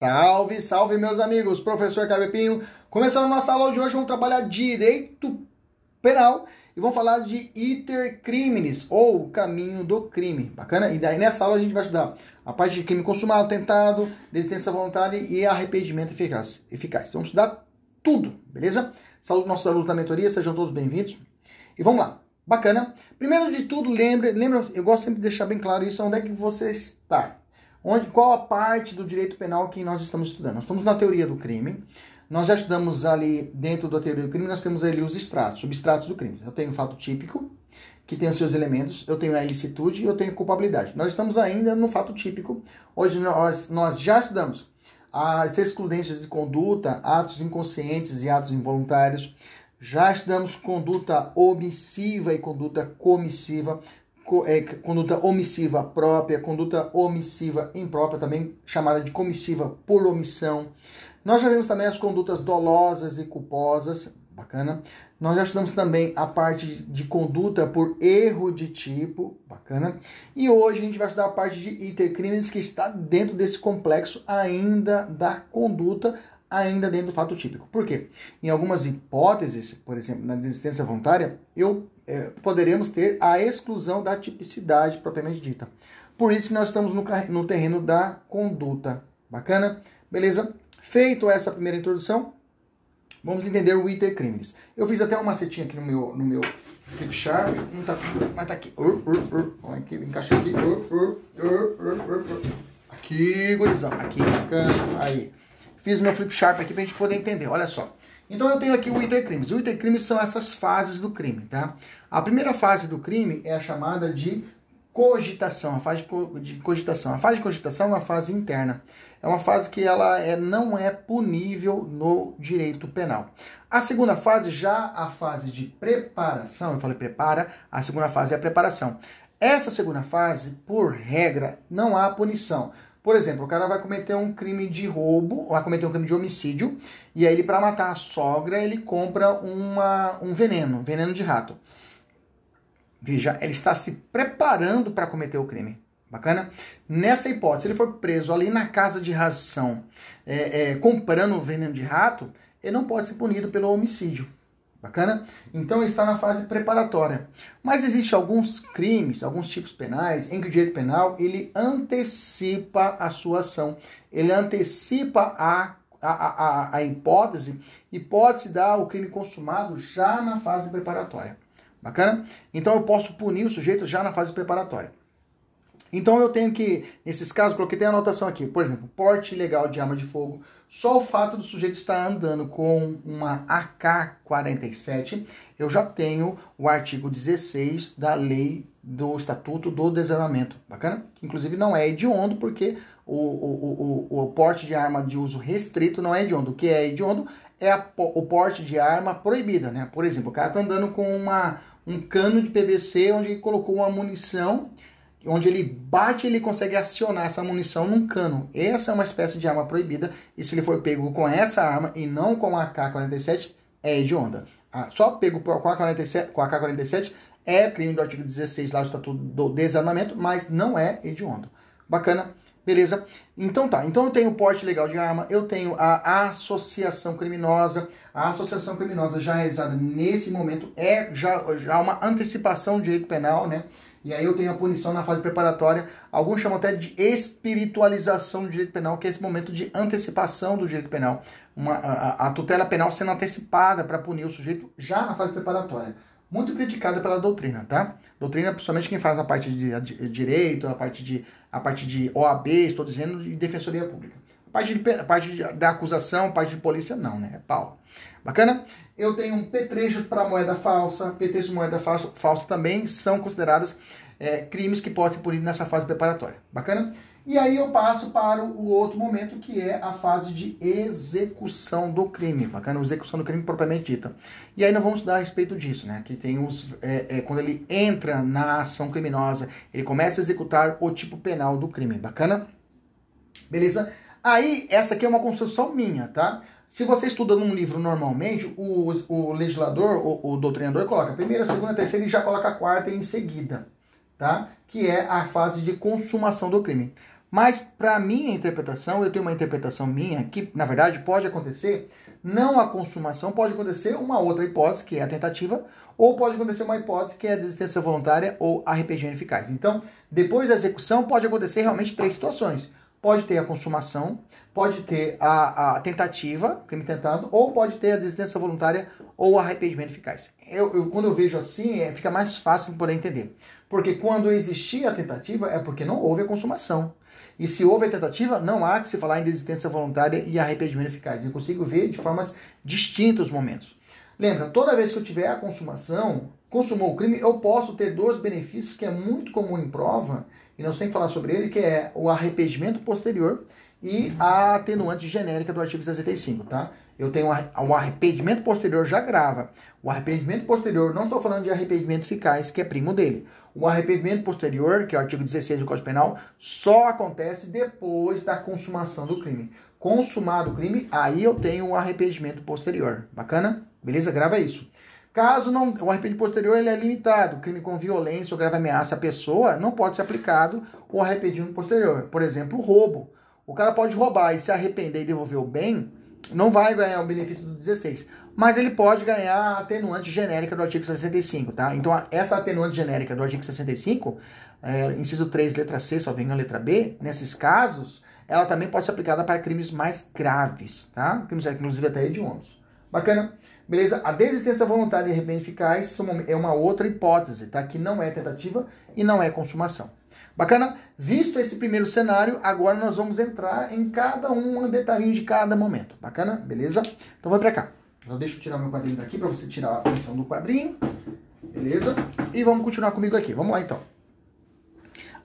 Salve, salve meus amigos, professor Cabepinho. Começando a nossa aula de hoje, vamos trabalhar direito penal e vamos falar de iter criminis, ou caminho do crime. Bacana? E daí nessa aula a gente vai estudar a parte de crime consumado, tentado, desistência voluntária e arrependimento eficaz. eficaz. Vamos estudar tudo, beleza? Saúde nossos alunos da mentoria, sejam todos bem-vindos. E vamos lá. Bacana. Primeiro de tudo, lembre, lembra, eu gosto sempre de deixar bem claro isso, onde é que você está. Onde, qual a parte do direito penal que nós estamos estudando? Nós estamos na teoria do crime. Nós já estudamos ali, dentro da teoria do crime, nós temos ali os estratos, substratos do crime. Eu tenho o fato típico, que tem os seus elementos, eu tenho a ilicitude e eu tenho a culpabilidade. Nós estamos ainda no fato típico. Hoje nós, nós já estudamos as excludências de conduta, atos inconscientes e atos involuntários. Já estudamos conduta omissiva e conduta comissiva é, conduta omissiva própria, conduta omissiva imprópria, também chamada de comissiva por omissão. Nós já vimos também as condutas dolosas e culposas, bacana. Nós já estudamos também a parte de conduta por erro de tipo, bacana. E hoje a gente vai estudar a parte de intercrimes que está dentro desse complexo ainda da conduta ainda dentro do fato típico. Por quê? Em algumas hipóteses, por exemplo, na desistência voluntária, eu poderemos ter a exclusão da tipicidade propriamente dita. Por isso que nós estamos no, no terreno da conduta. Bacana? Beleza? Feito essa primeira introdução, vamos entender o iter crimes. Eu fiz até uma macetinha aqui no meu, no meu flip chart, não tá, mas tá aqui. Uh, uh, uh. Aqui, encaixou aqui. Aqui, gurizão. Aqui, bacana. Aí. Fiz meu flip chart aqui pra gente poder entender. Olha só. Então eu tenho aqui o intercrimes. O intercrimes são essas fases do crime, tá? A primeira fase do crime é a chamada de cogitação, a fase de cogitação. A fase de cogitação é uma fase interna. É uma fase que ela é, não é punível no direito penal. A segunda fase, já a fase de preparação, eu falei prepara, a segunda fase é a preparação. Essa segunda fase, por regra, não há punição. Por exemplo, o cara vai cometer um crime de roubo, vai cometer um crime de homicídio, e aí ele, para matar a sogra, ele compra uma, um veneno, veneno de rato. Veja, ele está se preparando para cometer o crime. Bacana? Nessa hipótese, se ele for preso ali na casa de ração, é, é, comprando veneno de rato, ele não pode ser punido pelo homicídio. Bacana? Então está na fase preparatória. Mas existem alguns crimes, alguns tipos penais, em que o direito penal ele antecipa a sua ação. Ele antecipa a, a, a, a hipótese e pode se dar o crime consumado já na fase preparatória. Bacana? Então eu posso punir o sujeito já na fase preparatória. Então eu tenho que, nesses casos, coloquei a anotação aqui, por exemplo, porte ilegal de arma de fogo, só o fato do sujeito estar andando com uma AK-47, eu já tenho o artigo 16 da lei do Estatuto do Desarmamento. Bacana? Que inclusive não é hediondo, porque o, o, o, o porte de arma de uso restrito não é hediondo. O que é hediondo é a, o porte de arma proibida, né? Por exemplo, o cara está andando com uma, um cano de PVC onde colocou uma munição onde ele bate, ele consegue acionar essa munição num cano. Essa é uma espécie de arma proibida, e se ele for pego com essa arma e não com a AK-47, é hedionda. Ah, só pego com a AK-47, com a AK-47 é crime do artigo 16 lá do Estatuto do Desarmamento, mas não é hediondo. Bacana? Beleza? Então tá. Então eu tenho o porte legal de arma, eu tenho a associação criminosa. A associação criminosa já realizada nesse momento é já, já uma antecipação do direito penal, né? E aí eu tenho a punição na fase preparatória. Alguns chamam até de espiritualização do direito penal, que é esse momento de antecipação do direito penal. Uma, a, a tutela penal sendo antecipada para punir o sujeito já na fase preparatória. Muito criticada pela doutrina, tá? Doutrina, principalmente quem faz a parte de, direito, a parte de, a parte de OAB, estou dizendo, de defensoria pública. A parte, de, a parte de, da acusação, a parte de polícia, não, né? É pau. Bacana? Eu tenho petrechos para moeda falsa. Petrechos de moeda falsa, falsa também são considerados é, crimes que podem ser punidos nessa fase preparatória. Bacana? E aí eu passo para o outro momento, que é a fase de execução do crime. Bacana? Execução do crime propriamente dita. E aí nós vamos estudar a respeito disso, né? Que tem os. É, é, quando ele entra na ação criminosa, ele começa a executar o tipo penal do crime. Bacana? Beleza? Aí, essa aqui é uma construção minha, tá? Se você estuda num livro normalmente, o, o legislador, o, o doutrinador, coloca a primeira, a segunda, a terceira e já coloca a quarta em seguida, tá? Que é a fase de consumação do crime. Mas, para minha interpretação, eu tenho uma interpretação minha que, na verdade, pode acontecer não a consumação, pode acontecer uma outra hipótese, que é a tentativa, ou pode acontecer uma hipótese que é a desistência voluntária ou arrependimento eficaz. Então, depois da execução, pode acontecer realmente três situações. Pode ter a consumação, pode ter a, a tentativa, crime tentado, ou pode ter a desistência voluntária ou arrependimento eficaz. Eu, eu, quando eu vejo assim, é, fica mais fácil de poder entender. Porque quando existir a tentativa, é porque não houve a consumação. E se houve a tentativa, não há que se falar em desistência voluntária e arrependimento eficaz. Eu consigo ver de formas distintas os momentos. Lembra, toda vez que eu tiver a consumação, consumou o crime, eu posso ter dois benefícios que é muito comum em prova, e nós temos que falar sobre ele, que é o arrependimento posterior e a atenuante genérica do artigo 65, tá? Eu tenho o arrependimento posterior já grava. O arrependimento posterior, não estou falando de arrependimento eficaz, que é primo dele. O arrependimento posterior, que é o artigo 16 do Código Penal, só acontece depois da consumação do crime. Consumado o crime, aí eu tenho o arrependimento posterior. Bacana? Beleza? Grava isso. Caso não, o arrependimento posterior ele é limitado, crime com violência ou grave ameaça à pessoa, não pode ser aplicado o arrependimento posterior. Por exemplo, roubo. O cara pode roubar e se arrepender e devolver o bem, não vai ganhar o benefício do 16. Mas ele pode ganhar a atenuante genérica do artigo 65, tá? Então, essa atenuante genérica do artigo 65, é, inciso 3, letra C, só vem a letra B, nesses casos, ela também pode ser aplicada para crimes mais graves, tá? Crimes, inclusive, até hediondos. Bacana? Beleza? A desistência voluntária e arrependimento eficaz é uma outra hipótese, tá? Que não é tentativa e não é consumação. Bacana? Visto esse primeiro cenário, agora nós vamos entrar em cada um detalhinho de cada momento. Bacana? Beleza? Então vai pra cá. Então eu tirar meu quadrinho daqui para você tirar a posição do quadrinho. Beleza? E vamos continuar comigo aqui. Vamos lá então.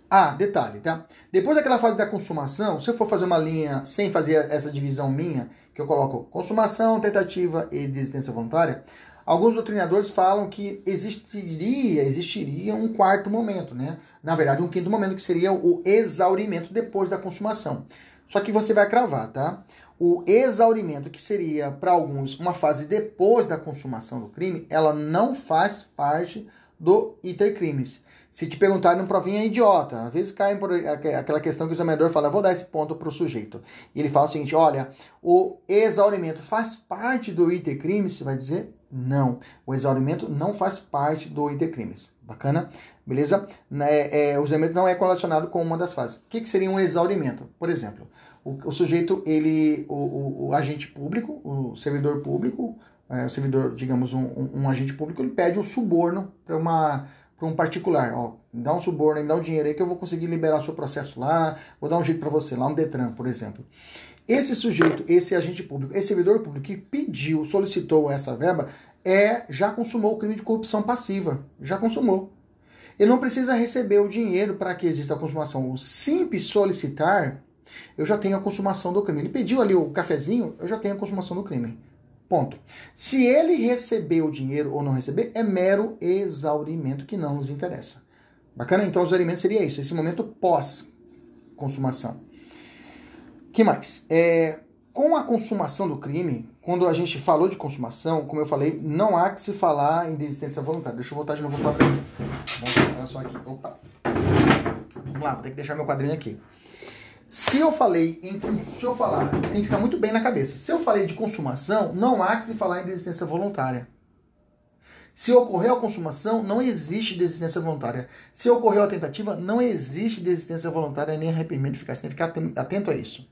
Ah, detalhe, tá? Depois daquela fase da consumação, se eu for fazer uma linha sem fazer essa divisão minha, que eu coloco consumação, tentativa e desistência voluntária, alguns doutrinadores falam que existiria, existiria um quarto momento, né? na verdade, um quinto momento, que seria o exaurimento depois da consumação. Só que você vai cravar, tá? O exaurimento, que seria para alguns uma fase depois da consumação do crime, ela não faz parte do iter crimes. Se te perguntarem no provinha é idiota. Às vezes cai por aquela questão que o examinador fala, vou dar esse ponto para o sujeito. E ele fala o seguinte, olha, o exaurimento faz parte do iter crimes? Você vai dizer, não. O exaurimento não faz parte do iter crimes. Bacana? Beleza? É, é, o exaurimento não é correlacionado com uma das fases. O que, que seria um exaurimento? Por exemplo, o, o sujeito, ele, o, o, o, agente público, o servidor público, é, o servidor, digamos, um, um, um, agente público, ele pede um suborno para uma para um particular, ó, me dá um suborno, me dá um dinheiro aí que eu vou conseguir liberar seu processo lá, vou dar um jeito para você lá no Detran, por exemplo. Esse sujeito, esse agente público, esse servidor público que pediu, solicitou essa verba, é já consumou o crime de corrupção passiva, já consumou. Ele não precisa receber o dinheiro para que exista a consumação. O simples solicitar, eu já tenho a consumação do crime. Ele pediu ali o cafezinho, eu já tenho a consumação do crime. Ponto. Se ele receber o dinheiro ou não receber, é mero exaurimento que não nos interessa. Bacana? Então, exaurimento seria isso, esse momento pós-consumação. que mais? É, com a consumação do crime, quando a gente falou de consumação, como eu falei, não há que se falar em desistência voluntária. Deixa eu voltar de novo para o. Vamos. Vamos lá, vou ter que deixar meu quadrinho aqui. Se eu falei em. Se eu falar, tem que ficar muito bem na cabeça. Se eu falei de consumação, não há que se falar em desistência voluntária. Se ocorreu a consumação, não existe desistência voluntária. Se ocorreu a tentativa, não existe desistência voluntária nem arrependimento eficaz. Tem que ficar atento a isso.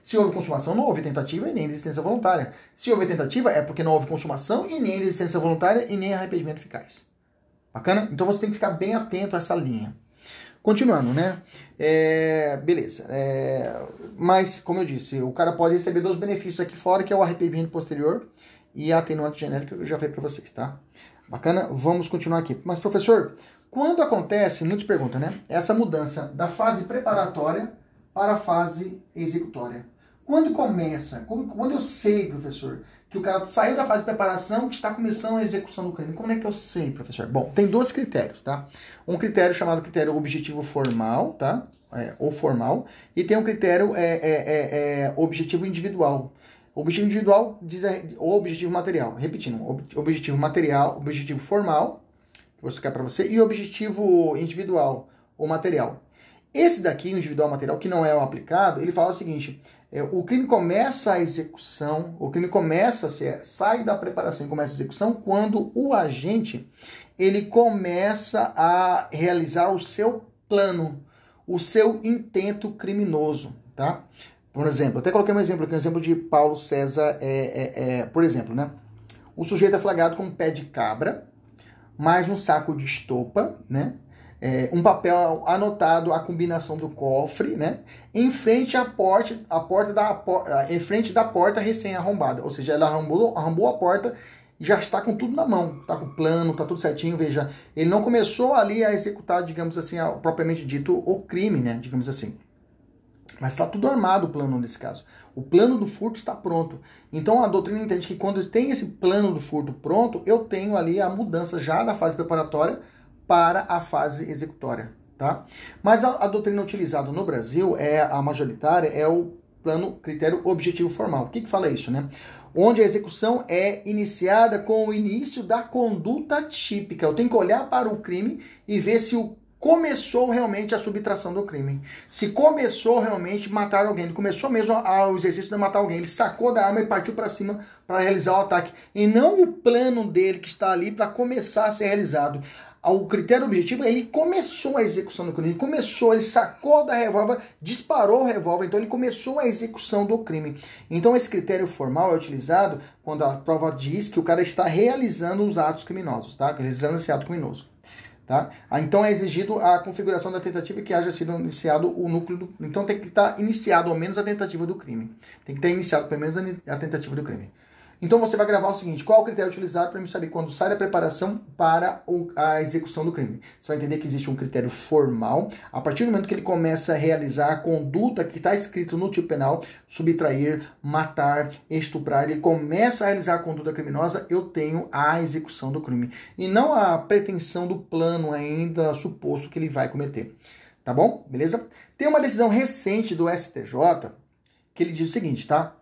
Se houve consumação, não houve tentativa e nem desistência voluntária. Se houve tentativa, é porque não houve consumação e nem desistência voluntária e nem arrependimento eficaz. Bacana? Então você tem que ficar bem atento a essa linha. Continuando, né? É, beleza. É, mas, como eu disse, o cara pode receber dois benefícios aqui fora, que é o arrependimento posterior e a atenuante genérica, que eu já falei para vocês, tá? Bacana? Vamos continuar aqui. Mas, professor, quando acontece, muitos perguntam, né? Essa mudança da fase preparatória para a fase executória. Quando começa? Quando eu sei, professor, que o cara saiu da fase de preparação que está começando a execução do crime. Como é que eu sei, professor? Bom, tem dois critérios, tá? Um critério chamado critério objetivo formal, tá? É, ou formal, e tem um critério é, é, é, é objetivo individual. Objetivo individual diz o objetivo material. Repetindo, objetivo material, objetivo formal, que você quer para você, e objetivo individual ou material. Esse daqui, o individual material, que não é o aplicado, ele fala o seguinte: o crime começa a execução, o crime começa a sai da preparação e começa a execução quando o agente ele começa a realizar o seu plano, o seu intento criminoso, tá? Por exemplo, até coloquei um exemplo aqui, um exemplo de Paulo César, é, é, é, por exemplo, né? O sujeito é flagrado com um pé de cabra, mais um saco de estopa, né? É, um papel anotado a combinação do cofre, né? Em frente à porta, a porta da em frente da porta recém arrombada, ou seja, ela arrombou, arrombou a porta e já está com tudo na mão, tá com o plano, tá tudo certinho, veja, ele não começou ali a executar, digamos assim, a, propriamente dito, o crime, né? Digamos assim. Mas está tudo armado o plano nesse caso. O plano do furto está pronto. Então a doutrina entende que quando tem esse plano do furto pronto, eu tenho ali a mudança já da fase preparatória para a fase executória. Tá? Mas a, a doutrina utilizada no Brasil, é a majoritária, é o plano critério objetivo formal. O que, que fala isso, né? Onde a execução é iniciada com o início da conduta típica. Eu tenho que olhar para o crime e ver se o começou realmente a subtração do crime. Se começou realmente matar alguém, ele começou mesmo o exercício de matar alguém, ele sacou da arma e partiu para cima para realizar o ataque. E não o plano dele que está ali para começar a ser realizado. O critério objetivo, ele começou a execução do crime, ele começou, ele sacou da revólver, disparou o revólver, então ele começou a execução do crime. Então esse critério formal é utilizado quando a prova diz que o cara está realizando os atos criminosos, tá? Realizando esse ato criminoso. Tá? Ah, então é exigido a configuração da tentativa que haja sido iniciado o núcleo do... Então tem que estar iniciado ao menos a tentativa do crime. Tem que ter iniciado pelo menos a tentativa do crime. Então você vai gravar o seguinte: qual o critério utilizado para me saber quando sai da preparação para a execução do crime? Você vai entender que existe um critério formal. A partir do momento que ele começa a realizar a conduta que está escrito no tipo penal, subtrair, matar, estuprar, ele começa a realizar a conduta criminosa, eu tenho a execução do crime. E não a pretensão do plano ainda suposto que ele vai cometer. Tá bom? Beleza? Tem uma decisão recente do STJ que ele diz o seguinte, tá?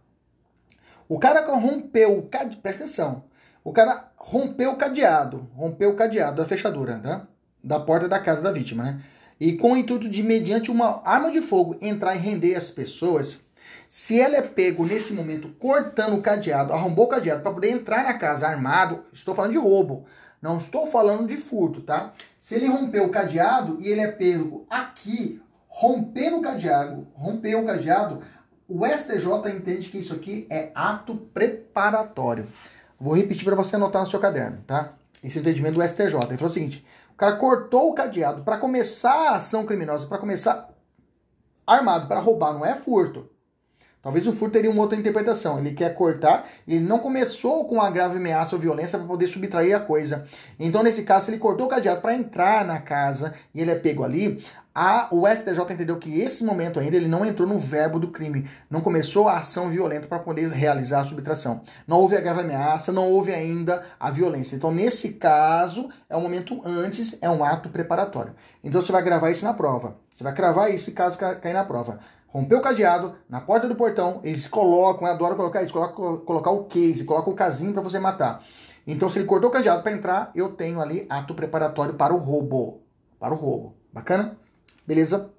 O cara rompeu o cadeado, presta atenção, o cara rompeu o cadeado, rompeu o cadeado da fechadura, tá? Da porta da casa da vítima, né? E com o intuito de, mediante uma arma de fogo, entrar e render as pessoas, se ela é pego nesse momento cortando o cadeado, arrombou o cadeado para poder entrar na casa armado, estou falando de roubo, não estou falando de furto, tá? Se ele rompeu o cadeado e ele é pego aqui, rompendo o cadeado, rompeu o cadeado, o STJ entende que isso aqui é ato preparatório. Vou repetir para você anotar no seu caderno, tá? Esse é entendimento do STJ. Ele falou o seguinte: o cara cortou o cadeado para começar a ação criminosa, para começar armado para roubar, não é furto. Talvez o furto teria uma outra interpretação. Ele quer cortar, ele não começou com a grave ameaça ou violência para poder subtrair a coisa. Então, nesse caso, se ele cortou o cadeado para entrar na casa e ele é pego ali, a, o STJ entendeu que esse momento ainda ele não entrou no verbo do crime, não começou a ação violenta para poder realizar a subtração. Não houve a grave ameaça, não houve ainda a violência. Então, nesse caso, é um momento antes, é um ato preparatório. Então, você vai gravar isso na prova. Você vai cravar isso caso cair na prova. Rompeu o cadeado, na porta do portão, eles colocam, eu adoro colocar isso, coloca, colocar o case, coloca o casinho para você matar. Então, se ele cortou o cadeado para entrar, eu tenho ali ato preparatório para o roubo. Para o roubo. Bacana? Beleza?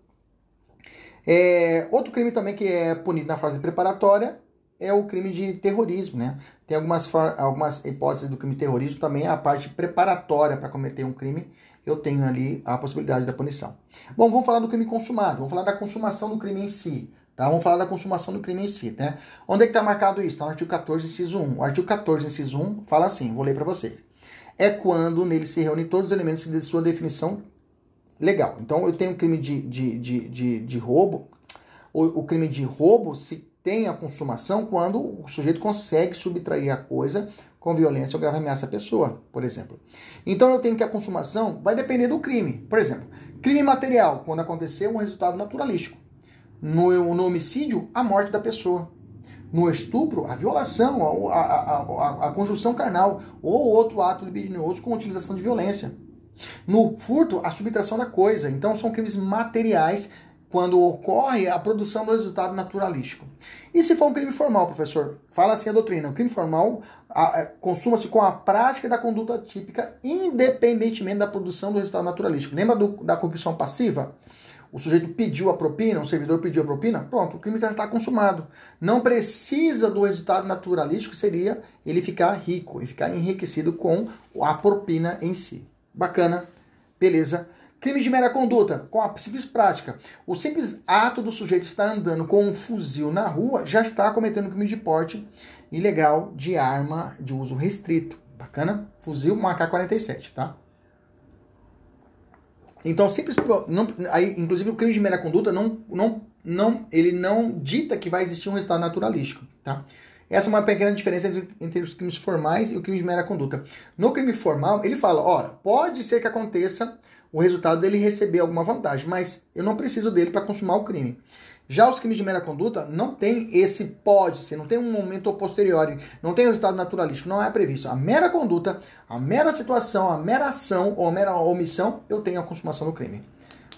É, outro crime também que é punido na fase preparatória é o crime de terrorismo, né? Tem algumas, algumas hipóteses do crime de terrorismo também, a parte preparatória para cometer um crime, eu tenho ali a possibilidade da punição. Bom, vamos falar do crime consumado, vamos falar da consumação do crime em si. Tá? Vamos falar da consumação do crime em si. Né? Onde é que está marcado isso? Está no artigo 14, inciso 1. O artigo 14, inciso 1, fala assim, vou ler para vocês. É quando nele se reúnem todos os elementos de sua definição legal. Então, eu tenho um crime de, de, de, de, de roubo. O, o crime de roubo se tem a consumação quando o sujeito consegue subtrair a coisa com violência ou grave ameaça à pessoa, por exemplo. Então eu tenho que a consumação vai depender do crime. Por exemplo, crime material, quando aconteceu um resultado naturalístico. No, no homicídio, a morte da pessoa. No estupro, a violação, a, a, a, a conjunção carnal ou outro ato libidinoso com utilização de violência. No furto, a subtração da coisa. Então são crimes materiais quando ocorre a produção do resultado naturalístico. E se for um crime formal, professor? Fala assim a doutrina. O crime formal é, consuma-se com a prática da conduta típica, independentemente da produção do resultado naturalístico. Lembra do, da corrupção passiva? O sujeito pediu a propina, o servidor pediu a propina, pronto, o crime já está consumado. Não precisa do resultado naturalístico, seria ele ficar rico e ficar enriquecido com a propina em si. Bacana, beleza. Crime de mera conduta, com a simples prática. O simples ato do sujeito estar andando com um fuzil na rua já está cometendo crime de porte ilegal de arma de uso restrito. Bacana? Fuzil, uma AK-47, tá? Então, simples. Não, aí, inclusive, o crime de mera conduta não, não, não, ele não dita que vai existir um resultado naturalístico. Tá? Essa é uma pequena diferença entre, entre os crimes formais e o crime de mera conduta. No crime formal, ele fala: ora, pode ser que aconteça o resultado dele receber alguma vantagem, mas eu não preciso dele para consumar o crime. Já os crimes de mera conduta não tem esse pode ser, não tem um momento posteriori, não tem resultado naturalístico, não é previsto. A mera conduta, a mera situação, a mera ação ou a mera omissão, eu tenho a consumação do crime.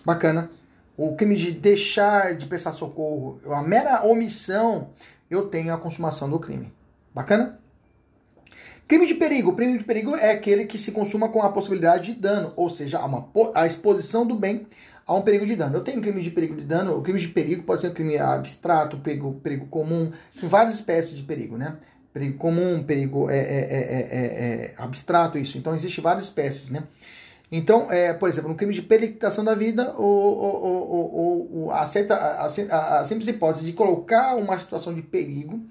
Bacana. O crime de deixar de prestar socorro, a mera omissão, eu tenho a consumação do crime. Bacana? Crime de perigo. O crime de perigo é aquele que se consuma com a possibilidade de dano, ou seja, uma, a exposição do bem a um perigo de dano. Eu tenho crime de perigo de dano, o crime de perigo pode ser um crime abstrato, perigo, perigo comum, tem várias espécies de perigo, né? Perigo comum, perigo é, é, é, é abstrato, isso. Então, existem várias espécies, né? Então, é, por exemplo, no crime de periquitação da vida, o, o, o, a, certa, a, a, a simples hipótese de colocar uma situação de perigo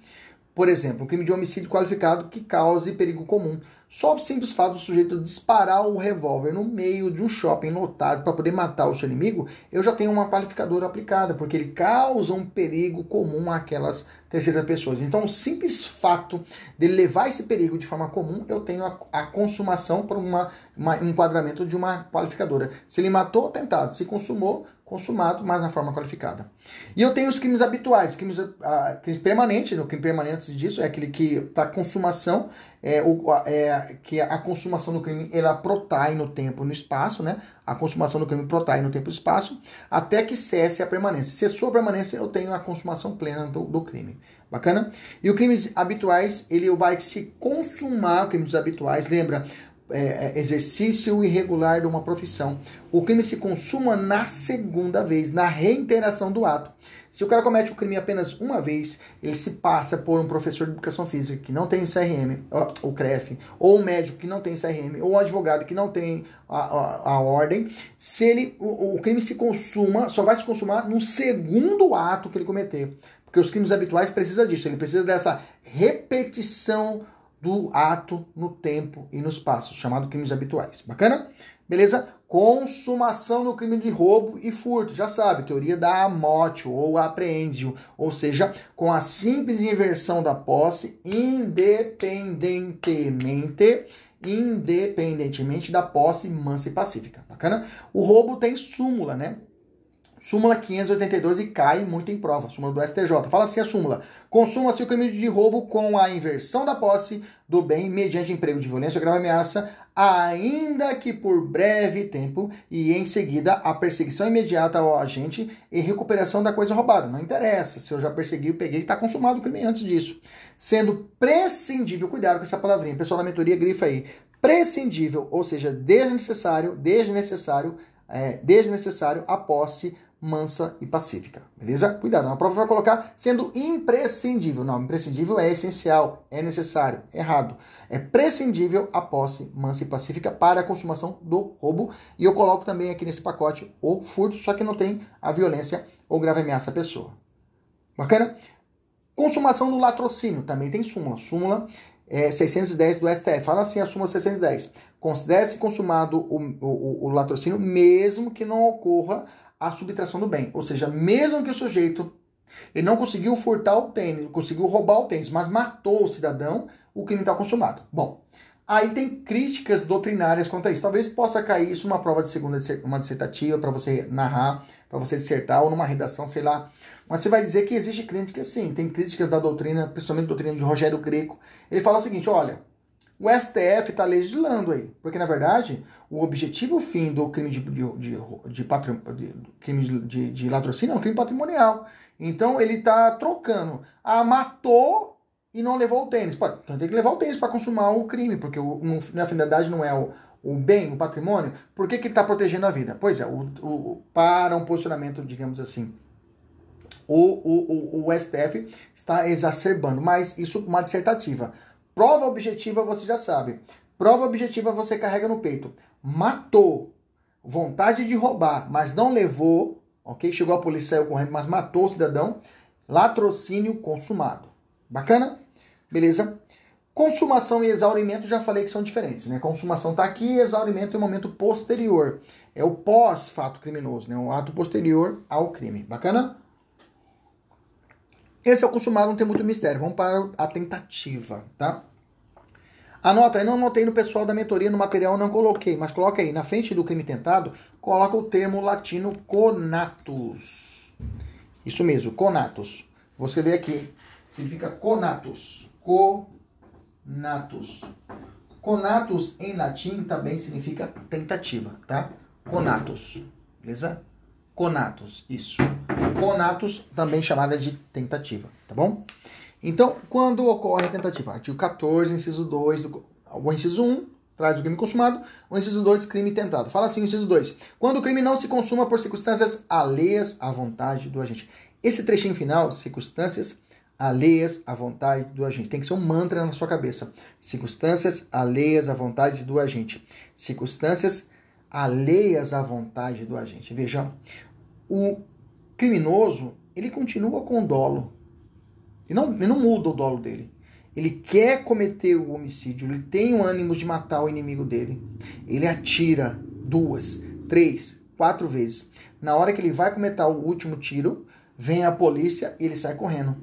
por exemplo, um crime de homicídio qualificado que cause perigo comum. Só o simples fato do sujeito disparar o revólver no meio de um shopping lotado para poder matar o seu inimigo, eu já tenho uma qualificadora aplicada, porque ele causa um perigo comum àquelas terceiras pessoas. Então, o simples fato de levar esse perigo de forma comum, eu tenho a, a consumação por uma, uma, um enquadramento de uma qualificadora. Se ele matou, tentado. Se consumou, consumado, mas na forma qualificada. E eu tenho os crimes habituais, crimes, ah, crime permanente, no crime permanente disso é aquele que para consumação é, o, é que a consumação do crime ela protrai no tempo e no espaço, né? A consumação do crime protrai no tempo e espaço até que cesse a permanência. Se a permanência, eu tenho a consumação plena do, do crime. Bacana? E os crimes habituais, ele vai se consumar, crimes habituais, lembra? é, é, exercício irregular de uma profissão. O crime se consuma na segunda vez, na reiteração do ato. Se o cara comete o crime apenas uma vez, ele se passa por um professor de educação física que não tem CRM, o CREF, ou um médico que não tem CRM, ou um advogado que não tem a, a, a ordem. Se ele, o, o crime se consuma, só vai se consumar no segundo ato que ele cometer. Porque os crimes habituais precisam disso, ele precisa dessa repetição do ato no tempo e no espaço, chamado crimes habituais. Bacana? Beleza? Consumação no crime de roubo e furto. Já sabe, teoria da amótio ou apreensio, ou seja, com a simples inversão da posse, independentemente independentemente da posse mansa e pacífica. Bacana? O roubo tem súmula, né? Súmula 582 e cai muito em prova. Súmula do STJ. Fala assim a súmula. Consuma-se o crime de roubo com a inversão da posse do bem mediante emprego de violência ou grave ameaça, ainda que por breve tempo, e em seguida a perseguição imediata ao agente e recuperação da coisa roubada. Não interessa. Se eu já persegui, peguei, está consumado o crime antes disso. Sendo prescindível, cuidado com essa palavrinha. Pessoal da mentoria, grifa aí. Prescindível, ou seja, desnecessário, desnecessário, é, desnecessário a posse mansa e pacífica. Beleza? Cuidado, a prova vai colocar sendo imprescindível. Não, imprescindível é essencial, é necessário, errado. É prescindível a posse mansa e pacífica para a consumação do roubo. E eu coloco também aqui nesse pacote o furto, só que não tem a violência ou grave ameaça à pessoa. Bacana? Consumação do latrocínio, também tem súmula. Súmula é, 610 do STF. Fala assim a súmula 610. Considere-se consumado o, o, o latrocínio mesmo que não ocorra a subtração do bem. Ou seja, mesmo que o sujeito ele não conseguiu furtar o tênis, conseguiu roubar o tênis, mas matou o cidadão, o crime está consumado. Bom, aí tem críticas doutrinárias quanto a isso. Talvez possa cair isso numa prova de segunda, uma dissertativa para você narrar, para você dissertar, ou numa redação, sei lá. Mas você vai dizer que existe crítica, sim. Tem críticas da doutrina, principalmente a doutrina de Rogério Greco. Ele fala o seguinte, olha, o STF está legislando aí. Porque, na verdade, o objetivo fim do crime de, de, de, de, patrim, de crime de, de, latrocínio é um crime patrimonial. Então, ele está trocando. Ah, matou e não levou o tênis. Pô, então tem que levar o tênis para consumar o crime, porque o, na finalidade não é o, o bem, o patrimônio. Por que, que ele está protegendo a vida? Pois é, o, o, para um posicionamento, digamos assim, o, o, o, o STF está exacerbando. Mas isso uma dissertativa. Prova objetiva você já sabe. Prova objetiva você carrega no peito. Matou. Vontade de roubar, mas não levou. Ok? Chegou a polícia, saiu correndo, mas matou o cidadão. Latrocínio consumado. Bacana? Beleza? Consumação e exaurimento já falei que são diferentes, né? Consumação está aqui, exaurimento é o momento posterior. É o pós-fato criminoso, né? O ato posterior ao crime. Bacana? Esse é o consumado, não tem muito mistério. Vamos para a tentativa, tá? Anota aí, não anotei no pessoal da mentoria, no material não coloquei, mas coloca aí, na frente do crime tentado, coloca o termo latino conatus. Isso mesmo, conatus. Vou escrever aqui. Significa conatus. Conatus. Conatus em latim também significa tentativa, tá? Conatus. Beleza? Conatus, isso. Conatus, também chamada de tentativa, tá bom? Então, quando ocorre a tentativa? Artigo 14, inciso 2, do, o inciso 1 traz o crime consumado, o inciso 2, crime tentado. Fala assim o inciso 2. Quando o crime não se consuma por circunstâncias alheias à vontade do agente. Esse trechinho final, circunstâncias alheias à vontade do agente. Tem que ser um mantra na sua cabeça. Circunstâncias alheias à vontade do agente. Circunstâncias alheias à vontade do agente. Veja, o criminoso, ele continua com o dolo. Ele não, ele não muda o dolo dele. Ele quer cometer o homicídio, ele tem o ânimo de matar o inimigo dele. Ele atira duas, três, quatro vezes. Na hora que ele vai cometer o último tiro, vem a polícia e ele sai correndo.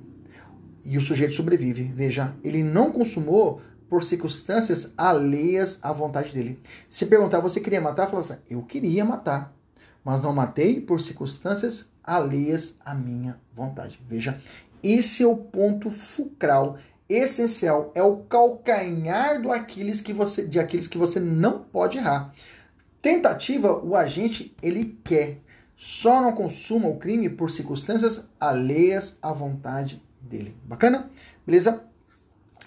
E o sujeito sobrevive. Veja, ele não consumou por circunstâncias alheias à vontade dele. Se perguntar, você queria matar? Fala assim, eu queria matar mas não matei por circunstâncias alheias à minha vontade. Veja, esse é o ponto fulcral, essencial, é o calcanhar do Aquiles que você, de Aquiles que você não pode errar. Tentativa, o agente ele quer, só não consuma o crime por circunstâncias alheias à vontade dele. Bacana? Beleza?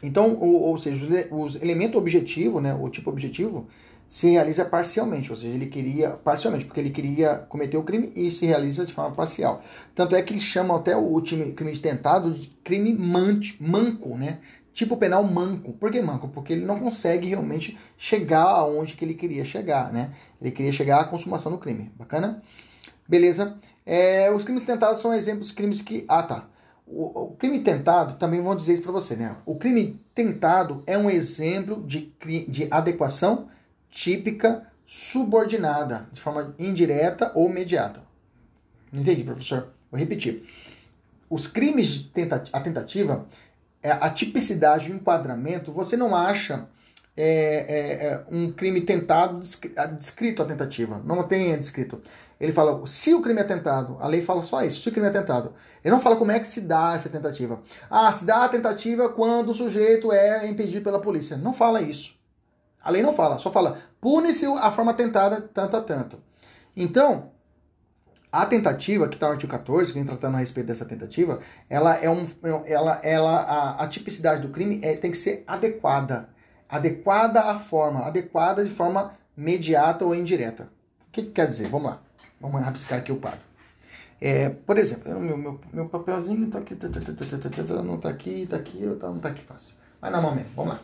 Então, ou, ou seja, os elementos objetivo, né, o tipo objetivo, se realiza parcialmente, ou seja, ele queria parcialmente, porque ele queria cometer o crime e se realiza de forma parcial. Tanto é que eles chamam até o crime de tentado de crime manco, né? Tipo penal manco. Por que manco? Porque ele não consegue realmente chegar aonde que ele queria chegar, né? Ele queria chegar à consumação do crime. Bacana? Beleza? É, os crimes tentados são exemplos de crimes que. Ah, tá. O, crime tentado, também vou dizer isso para você, né? O crime tentado é um exemplo de, de adequação típica subordinada, de forma indireta ou imediata. Entendi, professor? Vou repetir. Os crimes de tentativa, a tentativa, é, a tipicidade, o enquadramento, você não acha é, é, é um crime tentado descrito a tentativa. Não tem descrito. Ele fala, se o crime é tentado, a lei fala só isso, se o crime é tentado. Ele não fala como é que se dá essa tentativa. Ah, se dá a tentativa quando o sujeito é impedido pela polícia. Não fala isso. A lei não fala, só fala pune-se a forma tentada tanto a tanto. Então, a tentativa, que está no artigo 14, vem tratando a respeito dessa tentativa, ela é um. Ela, ela, a, a tipicidade do crime é, tem que ser adequada. Adequada à forma, adequada de forma imediata ou indireta. O que, que quer dizer? Vamos lá. Vamos rabiscar aqui o quadro. É, por exemplo, meu, meu, meu papelzinho tá aqui, tá, tá, tá, não tá aqui, tá aqui, não tá aqui fácil. Vai na mão mesmo, vamos lá.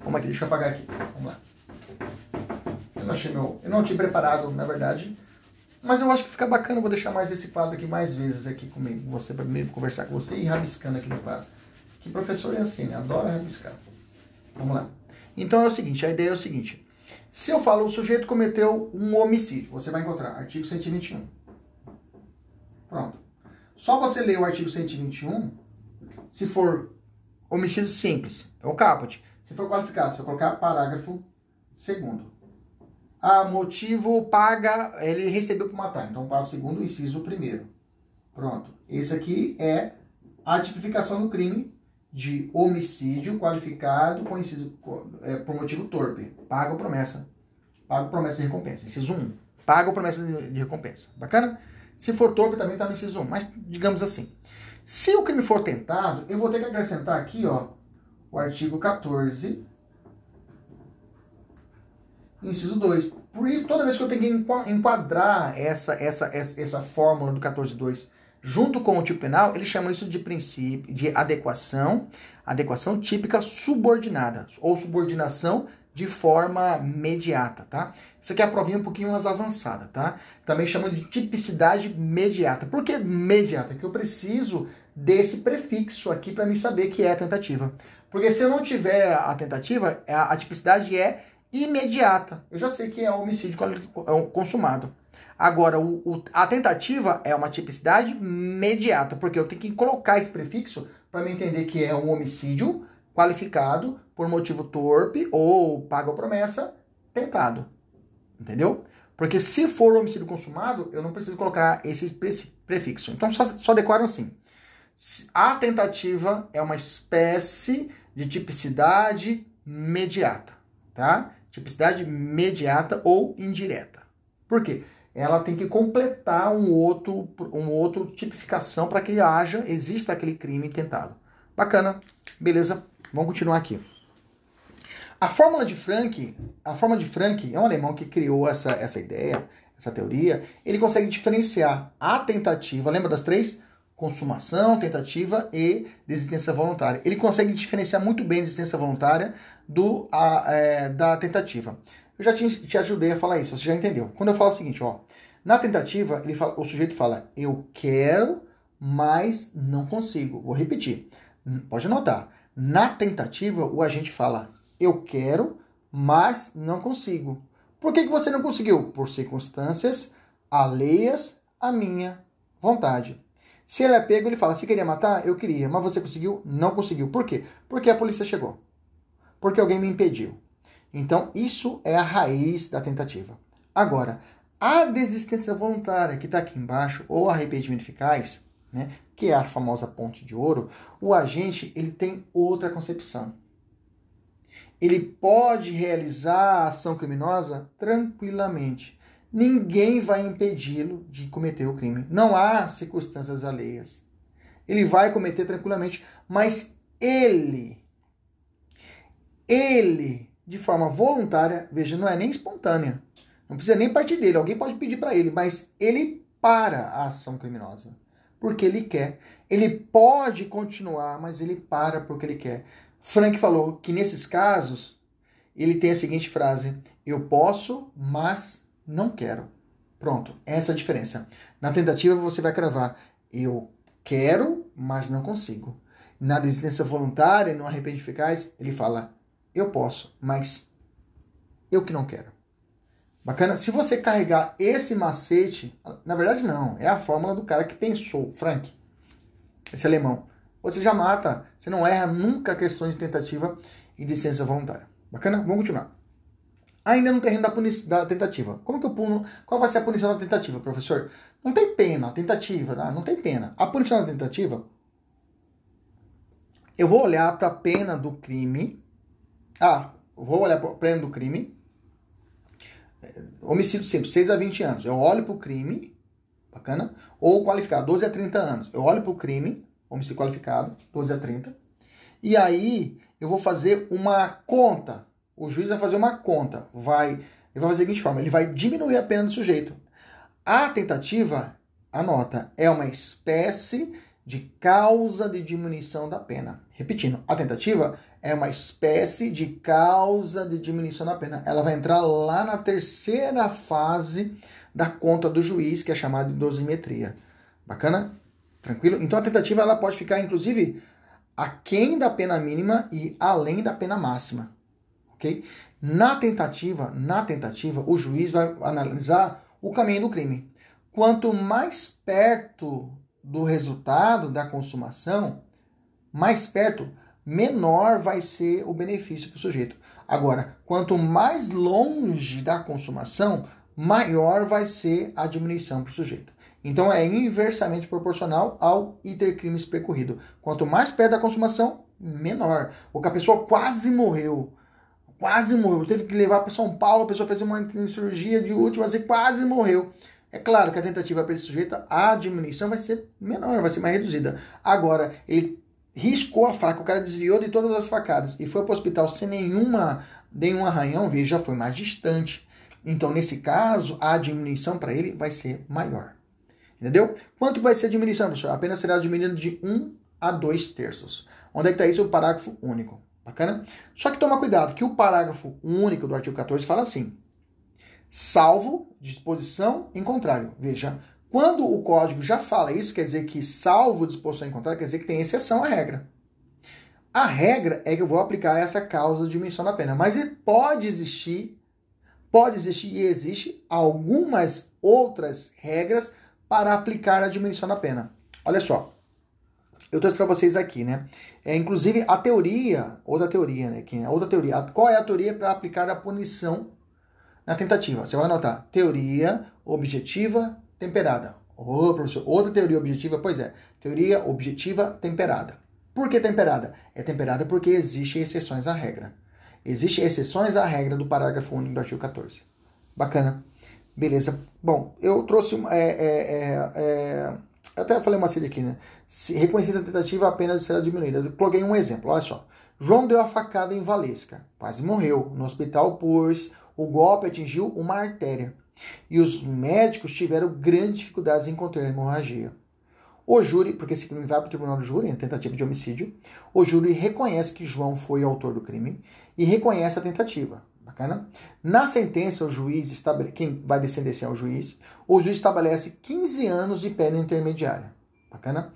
Vamos aqui, deixa eu apagar aqui. Vamos lá. Eu não achei meu. Eu não tinha preparado, na verdade. Mas eu acho que fica bacana, eu vou deixar mais esse quadro aqui mais vezes aqui comigo, você para conversar com você e rabiscando aqui no quadro. Que professor é assim, né? Adora rabiscar. Vamos lá. Então é o seguinte, a ideia é o seguinte. Se eu falo o sujeito cometeu um homicídio, você vai encontrar artigo 121. Pronto. Só você ler o artigo 121, se for homicídio simples, é o caput. Se for qualificado, se eu colocar parágrafo segundo. Ah, motivo paga, ele recebeu por matar. Então, parágrafo segundo, inciso primeiro. Pronto. Esse aqui é a tipificação do crime de homicídio qualificado com inciso, é, por motivo torpe. Paga promessa. Paga promessa de recompensa. Inciso 1. Paga promessa de, de recompensa. Bacana? Se for torpe, também está no inciso 1. Mas, digamos assim. Se o crime for tentado, eu vou ter que acrescentar aqui, ó, o artigo 14, inciso 2. Por isso, toda vez que eu tenho que enquadrar essa, essa, essa, essa fórmula do 14.2 junto com o tipo penal, eles chamam isso de princípio de adequação, adequação típica subordinada, ou subordinação de forma mediata, tá? Isso aqui é a provinha um pouquinho mais avançada, tá? Também chamam de tipicidade mediata. Por que mediata? Porque eu preciso desse prefixo aqui para me saber que é a tentativa. Porque se eu não tiver a tentativa, a tipicidade é imediata. Eu já sei que é homicídio é consumado. Agora, o, o, a tentativa é uma tipicidade imediata, porque eu tenho que colocar esse prefixo para me entender que é um homicídio qualificado por motivo torpe ou paga promessa tentado. Entendeu? Porque se for homicídio consumado, eu não preciso colocar esse prefixo. Então só, só decora assim. A tentativa é uma espécie de tipicidade mediata, tá? Tipicidade mediata ou indireta. Por quê? Ela tem que completar um outro, um outro tipificação para que haja, exista aquele crime tentado. Bacana, beleza? Vamos continuar aqui. A fórmula de Frank, a fórmula de Frank é um alemão que criou essa, essa ideia, essa teoria. Ele consegue diferenciar a tentativa, lembra das três? Consumação, tentativa e desistência voluntária. Ele consegue diferenciar muito bem a desistência voluntária do, a, é, da tentativa. Eu já te, te ajudei a falar isso, você já entendeu. Quando eu falo o seguinte, ó, na tentativa, ele fala, o sujeito fala, eu quero, mas não consigo. Vou repetir. Pode anotar. Na tentativa, o agente fala, eu quero, mas não consigo. Por que, que você não conseguiu? Por circunstâncias alheias à minha vontade. Se ele é pego, ele fala: se queria matar, eu queria, mas você conseguiu? Não conseguiu. Por quê? Porque a polícia chegou. Porque alguém me impediu. Então, isso é a raiz da tentativa. Agora, a desistência voluntária, que está aqui embaixo, ou arrependimento eficaz, né, que é a famosa ponte de ouro, o agente ele tem outra concepção. Ele pode realizar a ação criminosa tranquilamente ninguém vai impedi-lo de cometer o crime. Não há circunstâncias alheias. Ele vai cometer tranquilamente, mas ele, ele, de forma voluntária, veja, não é nem espontânea. Não precisa nem partir dele, alguém pode pedir para ele, mas ele para a ação criminosa. Porque ele quer. Ele pode continuar, mas ele para porque ele quer. Frank falou que nesses casos, ele tem a seguinte frase: Eu posso, mas não quero. Pronto, essa é a diferença. Na tentativa você vai cravar eu quero, mas não consigo. Na desistência voluntária, no arrependimento eficaz, ele fala eu posso, mas eu que não quero. Bacana? Se você carregar esse macete, na verdade não, é a fórmula do cara que pensou, Frank, esse alemão. Você já mata, você não erra nunca questões de tentativa e desistência voluntária. Bacana? Vamos continuar ainda no terreno da, da tentativa. Como que eu puno? Qual vai ser a punição da tentativa, professor? Não tem pena, a tentativa, né? não tem pena. A punição da tentativa, eu vou olhar para a pena do crime. Ah, vou olhar para pena do crime. Homicídio simples, 6 a 20 anos. Eu olho para o crime, bacana? Ou qualificado, 12 a 30 anos. Eu olho para o crime, homicídio qualificado, 12 a 30. E aí eu vou fazer uma conta o juiz vai fazer uma conta, vai, ele vai fazer da seguinte forma, ele vai diminuir a pena do sujeito. A tentativa anota, é uma espécie de causa de diminuição da pena. Repetindo, a tentativa é uma espécie de causa de diminuição da pena. Ela vai entrar lá na terceira fase da conta do juiz, que é chamada de dosimetria. Bacana? Tranquilo? Então a tentativa ela pode ficar, inclusive, aquém da pena mínima e além da pena máxima. Ok? Na tentativa, na tentativa, o juiz vai analisar o caminho do crime. Quanto mais perto do resultado da consumação, mais perto, menor vai ser o benefício para o sujeito. Agora, quanto mais longe da consumação, maior vai ser a diminuição para o sujeito. Então é inversamente proporcional ao intercrimes percorrido. Quanto mais perto da consumação, menor. O que a pessoa quase morreu. Quase morreu. Teve que levar para São Paulo, a pessoa fez uma cirurgia de última e quase morreu. É claro que a tentativa para esse sujeito, a diminuição vai ser menor, vai ser mais reduzida. Agora, ele riscou a faca, o cara desviou de todas as facadas e foi para o hospital sem nenhuma, nenhum arranhão, veja, foi mais distante. Então, nesse caso, a diminuição para ele vai ser maior. Entendeu? Quanto vai ser a diminuição, professor? Apenas será diminuído de 1 a 2 terços. Onde é que está isso? O parágrafo único. Bacana? Só que toma cuidado, que o parágrafo único do artigo 14 fala assim: salvo disposição em contrário. Veja, quando o código já fala isso, quer dizer que salvo disposição em contrário, quer dizer que tem exceção à regra. A regra é que eu vou aplicar essa causa de diminuição da pena, mas pode existir, pode existir e existe algumas outras regras para aplicar a diminuição da pena. Olha só, eu trouxe para vocês aqui, né? É, inclusive a teoria, outra teoria, né? Que, outra teoria. Qual é a teoria para aplicar a punição na tentativa. Você vai anotar teoria objetiva temperada. Ô, oh, professor, outra teoria objetiva? Pois é, teoria objetiva temperada. Por que temperada? É temperada porque existem exceções à regra. Existem exceções à regra do parágrafo único do artigo 14. Bacana. Beleza. Bom, eu trouxe. É, é, é, é até falei uma série aqui, né? Se reconhecida a tentativa, a pena será diminuída. Eu coloquei um exemplo, olha só. João deu a facada em Valesca, quase morreu no hospital, pois o golpe atingiu uma artéria e os médicos tiveram grandes dificuldades em conter a hemorragia. O júri, porque esse crime vai para o tribunal do júri, em tentativa de homicídio, o júri reconhece que João foi o autor do crime e reconhece a tentativa. Bacana? Na sentença, o juiz estabelece, quem vai descender é o juiz, o juiz estabelece 15 anos de pena intermediária. Bacana?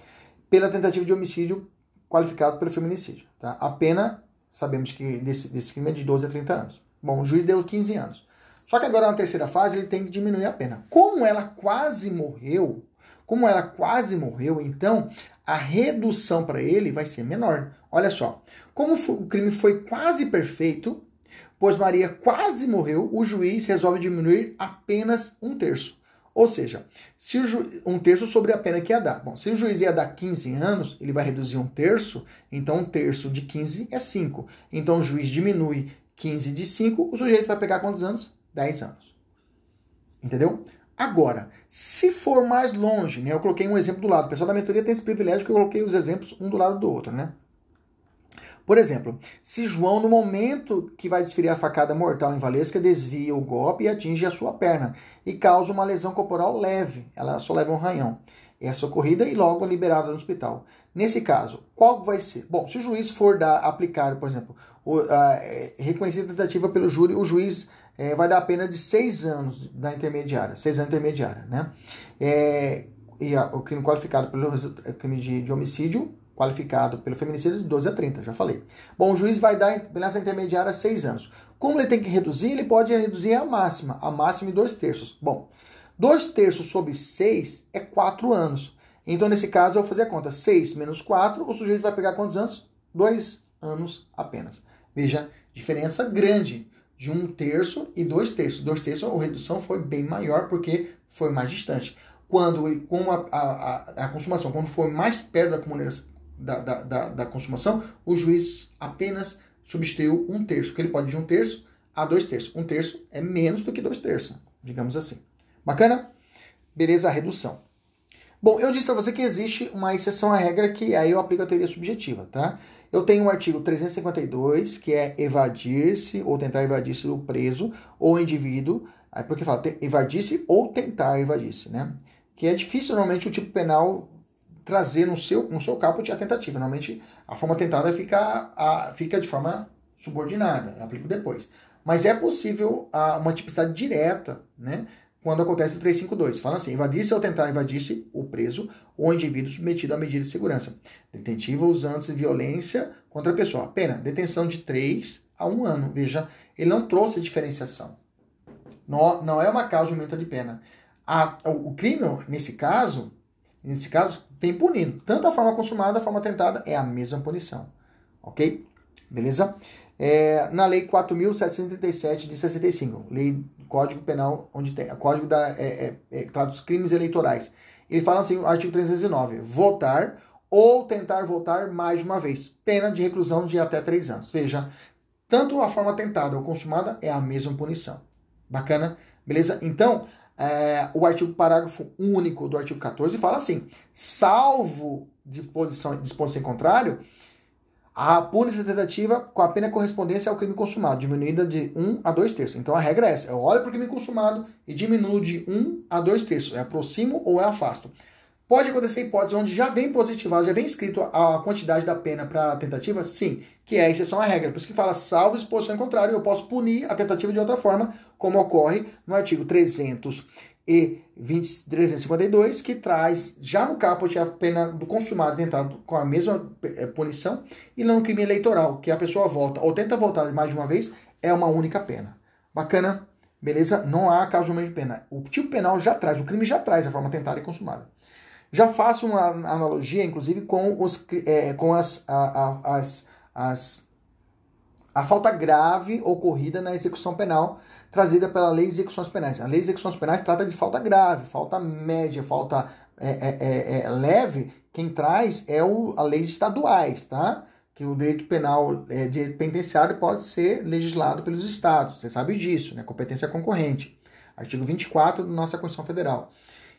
Pela tentativa de homicídio qualificado pelo feminicídio. Tá? A pena, sabemos que desse, desse crime é de 12 a 30 anos. Bom, o juiz deu 15 anos. Só que agora na terceira fase ele tem que diminuir a pena. Como ela quase morreu, como ela quase morreu, então a redução para ele vai ser menor. Olha só, como o crime foi quase perfeito, pois Maria quase morreu, o juiz resolve diminuir apenas um terço. Ou seja, se um terço sobre a pena que ia dar. Bom, se o juiz ia dar 15 anos, ele vai reduzir um terço, então um terço de 15 é 5. Então o juiz diminui 15 de 5, o sujeito vai pegar quantos anos? 10 anos. Entendeu? Agora, se for mais longe, né? Eu coloquei um exemplo do lado. O pessoal da mentoria tem esse privilégio que eu coloquei os exemplos um do lado do outro, né? Por exemplo, se João, no momento que vai desferir a facada mortal em Valesca, desvia o golpe e atinge a sua perna e causa uma lesão corporal leve, ela só leva um ranhão. É socorrida e logo liberada no hospital. Nesse caso, qual vai ser? Bom, se o juiz for dar, aplicar, por exemplo, o, a, é, reconhecida tentativa pelo júri, o juiz é, vai dar a pena de seis anos da intermediária, seis anos intermediária, né? É, e a, o crime qualificado pelo crime de, de, homicídio, qualificado pelo feminicídio, de 12 a 30, já falei. Bom, o juiz vai dar nessa intermediária seis anos. Como ele tem que reduzir, ele pode reduzir a máxima, a máxima em dois terços. Bom, dois terços sobre seis é quatro anos. Então, nesse caso, eu vou fazer a conta. 6 menos 4, o sujeito vai pegar quantos anos? 2 anos apenas. Veja, diferença grande de um terço e dois terços. Dois terços, a redução foi bem maior porque foi mais distante. Quando com a, a, a, consumação, quando foi mais perto da, da, da, da, consumação, o juiz apenas substituiu um terço, porque ele pode de um terço a dois terços. Um terço é menos do que dois terços, digamos assim. Bacana? Beleza, a redução. Bom, eu disse para você que existe uma exceção à regra que aí eu aplico a teoria subjetiva, tá? Eu tenho o um artigo 352, que é evadir-se ou tentar evadir-se do preso ou indivíduo, aí porque fala evadir-se ou tentar evadir-se, né? que é difícil normalmente o tipo penal trazer no seu, no seu caput a tentativa. Normalmente a forma tentada fica, a, fica de forma subordinada, eu aplico depois. Mas é possível a, uma tipicidade direta, né? Quando acontece o 352. Fala assim: invadir-se ou tentar invadir-se o preso ou indivíduo submetido à medida de segurança. Detentiva usando-se violência contra a pessoa. Pena: detenção de 3 a 1 ano. Veja, ele não trouxe diferenciação. Não, não é uma causa de aumento de pena. A, o, o crime, nesse caso, nesse caso, tem punido. Tanto a forma consumada, a forma tentada é a mesma punição. Ok? Beleza? É, na Lei 4.737 de 65, Lei Código Penal, onde tem Código da, é, é, é, dos crimes eleitorais. Ele fala assim, o artigo 319, votar ou tentar votar mais de uma vez, pena de reclusão de até três anos. Veja, tanto a forma tentada ou consumada é a mesma punição. Bacana? Beleza? Então, é, o artigo parágrafo único do artigo 14 fala assim: salvo disposição, disposição em contrário, a punição tentativa com a pena correspondência ao crime consumado, diminuída de 1 a 2 terços. Então a regra é essa: eu olho para o crime consumado e diminuo de 1 a 2 terços. É aproximo ou é afasto. Pode acontecer hipóteses onde já vem positivado, já vem escrito a quantidade da pena para a tentativa? Sim, que é a exceção à regra. Por isso que fala salvo exposição em contrário, eu posso punir a tentativa de outra forma, como ocorre no artigo 300 e 20, 352, que traz já no caput a pena do consumado tentado com a mesma eh, punição, e não crime eleitoral, que a pessoa volta ou tenta voltar mais de uma vez, é uma única pena. Bacana? Beleza? Não há caso de pena. O tipo penal já traz, o crime já traz a forma tentada e consumada. Já faço uma analogia, inclusive, com, os, é, com as, a, a, as, as, a falta grave ocorrida na execução penal trazida pela Lei de Execuções Penais. A Lei de Execuções Penais trata de falta grave, falta média, falta é, é, é, é leve. Quem traz é o, a leis estaduais, tá? Que o direito penal, é, direito penitenciário pode ser legislado pelos estados. Você sabe disso, né? Competência concorrente. Artigo 24 da nossa Constituição Federal.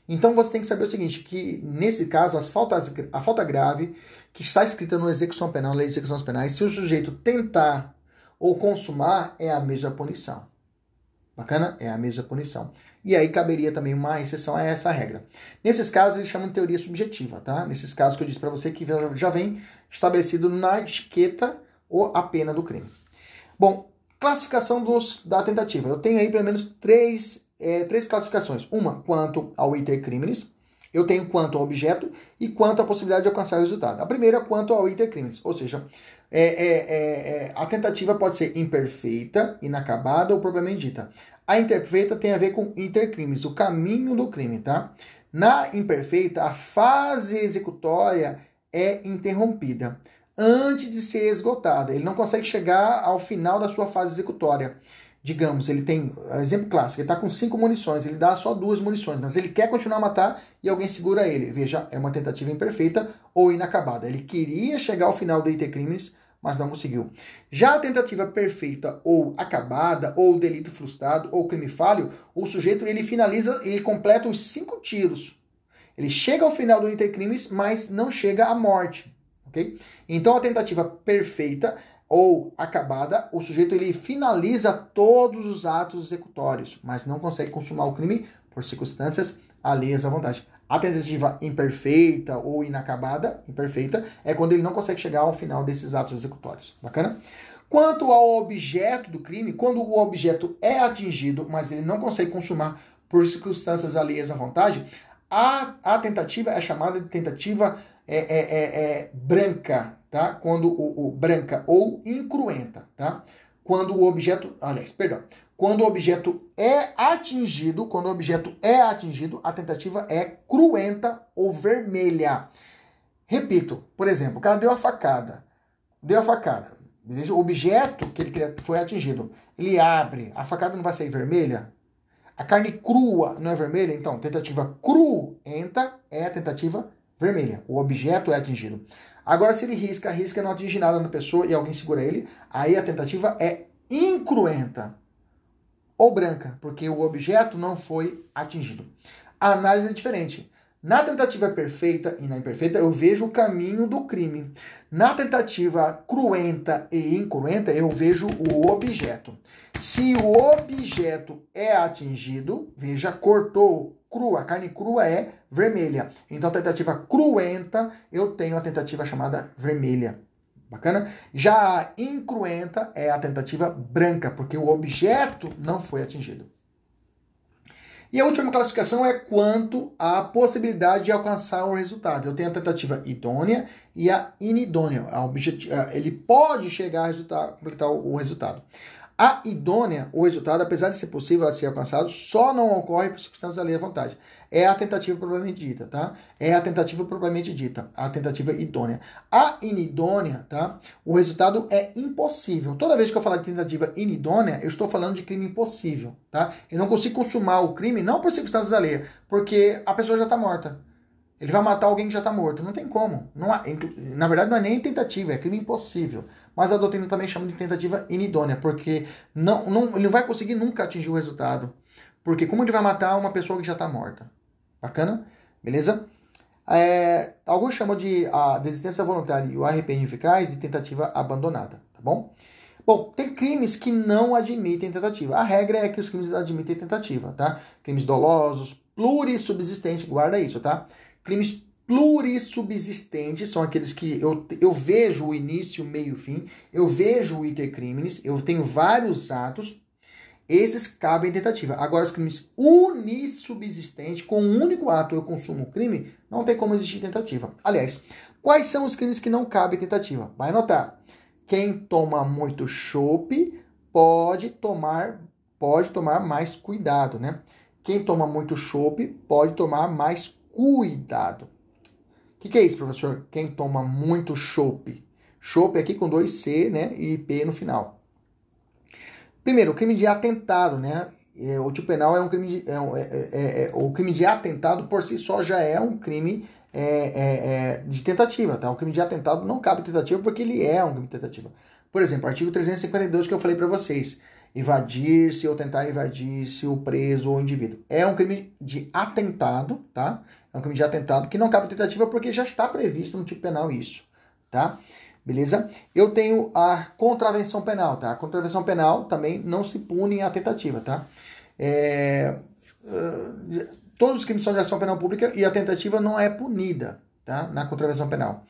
Então você tem que saber o seguinte, que nesse caso as faltas, a falta grave que está escrita no execução penal, lei de execuções penais, se o sujeito tentar ou consumar, é a mesma punição. Bacana? É a mesma punição. E aí caberia também uma exceção a essa regra. Nesses casos, eles chamam de teoria subjetiva, tá? Nesses casos que eu disse para você que já vem estabelecido na etiqueta ou a pena do crime. Bom, classificação dos, da tentativa. Eu tenho aí pelo menos três é, três classificações. Uma quanto ao iter criminis, eu tenho quanto ao objeto e quanto à possibilidade de alcançar o resultado. A primeira quanto ao iter criminis, ou seja, é, é, é, é, a tentativa pode ser imperfeita, inacabada ou propriamente. A imperfeita tem a ver com intercrimes, o caminho do crime, tá? Na imperfeita, a fase executória é interrompida antes de ser esgotada. Ele não consegue chegar ao final da sua fase executória digamos, ele tem, exemplo clássico, ele está com cinco munições, ele dá só duas munições, mas ele quer continuar a matar e alguém segura ele. Veja, é uma tentativa imperfeita ou inacabada. Ele queria chegar ao final do IT crimes, mas não conseguiu. Já a tentativa perfeita ou acabada, ou delito frustrado, ou crime falho, o sujeito ele finaliza, ele completa os cinco tiros. Ele chega ao final do IT crimes, mas não chega à morte. ok? Então a tentativa perfeita ou acabada, o sujeito ele finaliza todos os atos executórios, mas não consegue consumar o crime por circunstâncias alheias à vontade. A tentativa imperfeita ou inacabada, imperfeita, é quando ele não consegue chegar ao final desses atos executórios. Bacana? Quanto ao objeto do crime, quando o objeto é atingido, mas ele não consegue consumar por circunstâncias alheias à vontade, a, a tentativa é chamada de tentativa é, é, é, é branca, tá? Quando o, o, branca ou incruenta, tá? Quando o objeto, aliás, perdão, quando o objeto é atingido, quando o objeto é atingido, a tentativa é cruenta ou vermelha. Repito, por exemplo, o cara deu a facada, deu a facada, beleza? O objeto que ele foi atingido, ele abre, a facada não vai sair vermelha? A carne crua não é vermelha? Então, tentativa cruenta é a tentativa vermelha. O objeto é atingido. Agora, se ele risca, risca não atinge nada na pessoa e alguém segura ele, aí a tentativa é incruenta ou branca, porque o objeto não foi atingido. A análise é diferente. Na tentativa perfeita e na imperfeita, eu vejo o caminho do crime. Na tentativa cruenta e incruenta, eu vejo o objeto. Se o objeto é atingido, veja, cortou crua, a carne crua é vermelha. Então, tentativa cruenta, eu tenho a tentativa chamada vermelha. Bacana? Já a incruenta é a tentativa branca, porque o objeto não foi atingido. E a última classificação é quanto à possibilidade de alcançar o resultado. Eu tenho a tentativa idônea e a inidônea. Ele pode chegar a completar o resultado. A idônea, o resultado, apesar de ser possível de ser alcançado, só não ocorre por circunstâncias da lei à vontade. É a tentativa propriamente dita, tá? É a tentativa propriamente dita, a tentativa idônea. A inidônea, tá? O resultado é impossível. Toda vez que eu falar de tentativa inidônea, eu estou falando de crime impossível, tá? Eu não consigo consumar o crime não por circunstâncias da lei, porque a pessoa já está morta. Ele vai matar alguém que já está morto. Não tem como. Não há, na verdade, não é nem tentativa, é crime impossível. Mas a doutrina também chama de tentativa inidônea, porque não, não, ele não vai conseguir nunca atingir o resultado. Porque como ele vai matar uma pessoa que já está morta? Bacana? Beleza? É, alguns chamam de a desistência voluntária e o arrependimento eficaz de tentativa abandonada, tá bom? Bom, tem crimes que não admitem tentativa. A regra é que os crimes admitem tentativa, tá? Crimes dolosos, plurissubsistentes, guarda isso, tá? Crimes plurissubsistentes são aqueles que eu, eu vejo o início, o meio e o fim, eu vejo o iter criminis, eu tenho vários atos, esses cabem tentativa. Agora, os crimes unissubsistentes, com um único ato eu consumo o crime, não tem como existir tentativa. Aliás, quais são os crimes que não cabem tentativa? Vai anotar. Quem toma muito chope pode tomar pode tomar mais cuidado, né? Quem toma muito chope pode tomar mais cuidado que, que é isso, professor? Quem toma muito chope? Chope aqui com dois C, né? E P no final. Primeiro, o crime de atentado, né? É, o tipo penal é um crime de, é, é, é, é, o crime de atentado por si só já é um crime é, de tentativa, tá? O crime de atentado não cabe tentativa porque ele é um crime de tentativa. Por exemplo, artigo 352 que eu falei para vocês, invadir-se ou tentar invadir-se o preso ou o indivíduo. É um crime de atentado, tá? É um crime de atentado que não cabe tentativa porque já está previsto no tipo penal isso, tá? Beleza? Eu tenho a contravenção penal, tá? A contravenção penal também não se pune a tentativa, tá? É, uh, todos os crimes são de ação penal pública e a tentativa não é punida, tá? Na contravenção penal.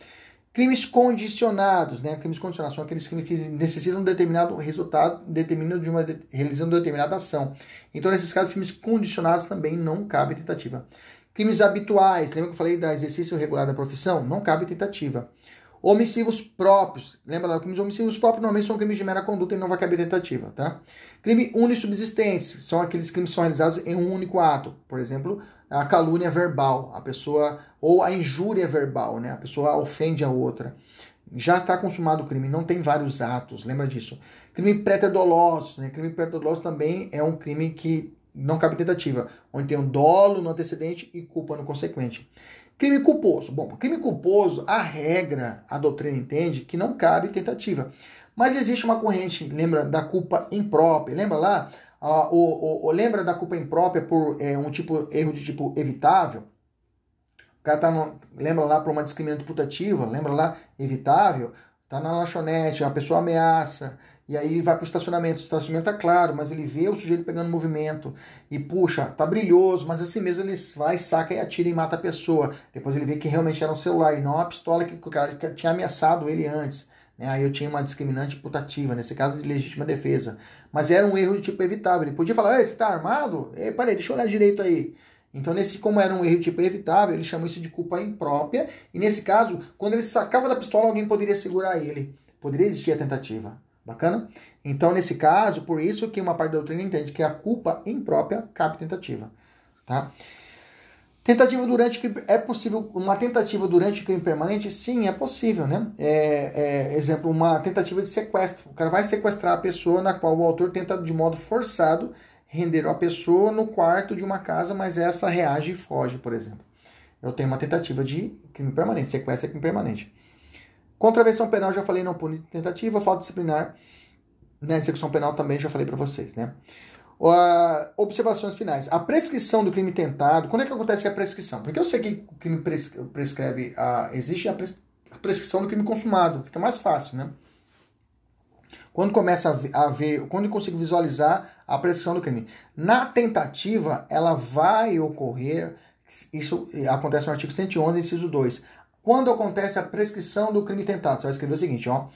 Crimes condicionados, né? Crimes condicionados são aqueles crimes que necessitam de um determinado resultado, determinado de uma realizando uma determinada ação. Então, nesses casos, crimes condicionados também não cabe tentativa. Crimes habituais, lembra que eu falei da exercício regular da profissão? Não cabe tentativa. Omissivos próprios, lembra lá, crimes omissivos próprios normalmente são crimes de mera conduta e não vai caber tentativa, tá? Crime unissubsistente, são aqueles crimes que são realizados em um único ato. Por exemplo, a calúnia verbal, a pessoa, ou a injúria verbal, né? A pessoa ofende a outra. Já está consumado o crime, não tem vários atos, lembra disso. Crime pré-doloso, né? Crime pré-doloso também é um crime que não cabe tentativa, onde tem um dolo no antecedente e culpa no consequente. Crime culposo. Bom, crime culposo, a regra, a doutrina entende que não cabe tentativa. Mas existe uma corrente, lembra da culpa imprópria? Lembra lá? Ah, o, o, lembra da culpa imprópria por é, um tipo erro de tipo evitável? O cara tá no, lembra lá por uma discriminação putativa, lembra lá evitável? Tá na lanchonete, a pessoa ameaça, e aí ele vai para o estacionamento. O estacionamento tá claro, mas ele vê o sujeito pegando movimento e puxa, tá brilhoso, mas assim mesmo ele vai, saca e atira e mata a pessoa. Depois ele vê que realmente era um celular e não a pistola que o cara tinha ameaçado ele antes. Né? Aí eu tinha uma discriminante putativa, nesse caso de legítima defesa. Mas era um erro de tipo evitável. Ele podia falar: Ei, você tá armado? Ei, peraí, deixa eu olhar direito aí. Então, nesse, como era um erro de tipo evitável, ele chamou isso de culpa imprópria. E nesse caso, quando ele sacava da pistola, alguém poderia segurar ele. Poderia existir a tentativa. Bacana? Então, nesse caso, por isso que uma parte da doutrina entende que a culpa imprópria cabe tentativa. Tá? Tentativa durante é possível uma tentativa durante o crime permanente? Sim, é possível, né? É, é, exemplo, uma tentativa de sequestro. O cara vai sequestrar a pessoa na qual o autor tenta de modo forçado render a pessoa no quarto de uma casa, mas essa reage e foge, por exemplo. Eu tenho uma tentativa de crime permanente, sequestro é crime permanente. Contravenção penal, já falei, não pune tentativa. Falta disciplinar na execução penal também já falei para vocês, né? Uh, observações finais. A prescrição do crime tentado. Quando é que acontece a prescrição? Porque eu sei que o crime prescreve. Uh, existe a, pres a, prescrição do crime consumado. Fica mais fácil, né? Quando começa a ver. Quando eu consigo visualizar a prescrição do crime. Na tentativa, ela vai ocorrer. Isso acontece no artigo 111, inciso 2. Quando acontece a prescrição do crime tentado, você vai escrever o seguinte, ó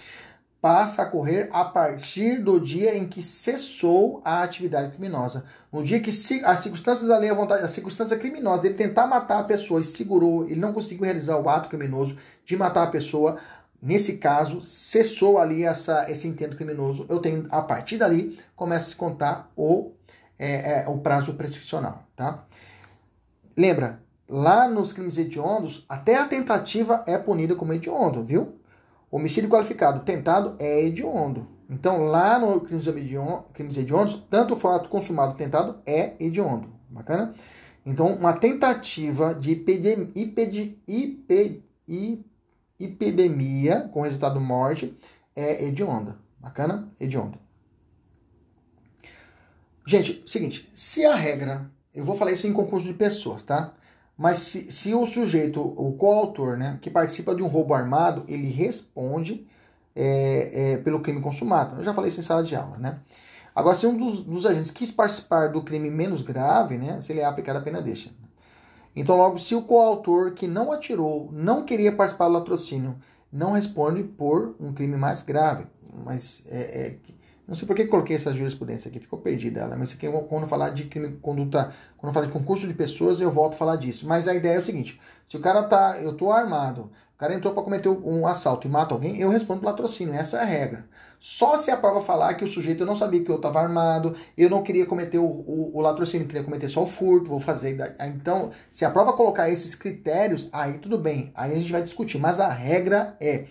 passa a correr a partir do dia em que cessou a atividade criminosa. No dia que as circunstâncias da lei à vontade, a circunstância criminosa dele tentar matar a pessoa e segurou, ele não conseguiu realizar o ato criminoso de matar a pessoa, nesse caso, cessou ali essa, esse intento criminoso. Eu tenho, a partir dali, começa a se contar o, é, é, o prazo prescricional, tá? Lembra, lá nos crimes hediondos, até a tentativa é punida como hediondo, viu? Homicídio qualificado tentado é hediondo. Então, lá no crimes, crimes hediondos, tanto o fato consumado tentado é hediondo. Bacana? Então, uma tentativa de epidemia, epidemia com resultado morte é hedionda. Bacana? Hedionda. Gente, seguinte, se a regra, eu vou falar isso em concurso de pessoas, tá? Mas se, se o sujeito, o coautor, né, que participa de um roubo armado, ele responde é, é, pelo crime consumado. Eu já falei isso em sala de aula, né? Agora, se um dos, dos, agentes quis participar do crime menos grave, né, se ele é aplicado a pena deixa. Então, logo, se o coautor que não atirou, não queria participar do latrocínio, não responde por um crime mais grave, mas é, é não sei por que coloquei essa jurisprudência aqui, ficou perdida ela, mas aqui, quando falar de crime conduta, quando falar de concurso de pessoas, eu volto a falar disso. Mas a ideia é o seguinte: se o cara tá, eu tô armado, o cara entrou para cometer um assalto e mata alguém, eu respondo pelo latrocínio, essa é a regra. Só se a prova falar que o sujeito não sabia que eu estava armado, eu não queria cometer o, o, o latrocínio, queria cometer só o furto, vou fazer. Então, se a prova colocar esses critérios, aí tudo bem, aí a gente vai discutir. Mas a regra é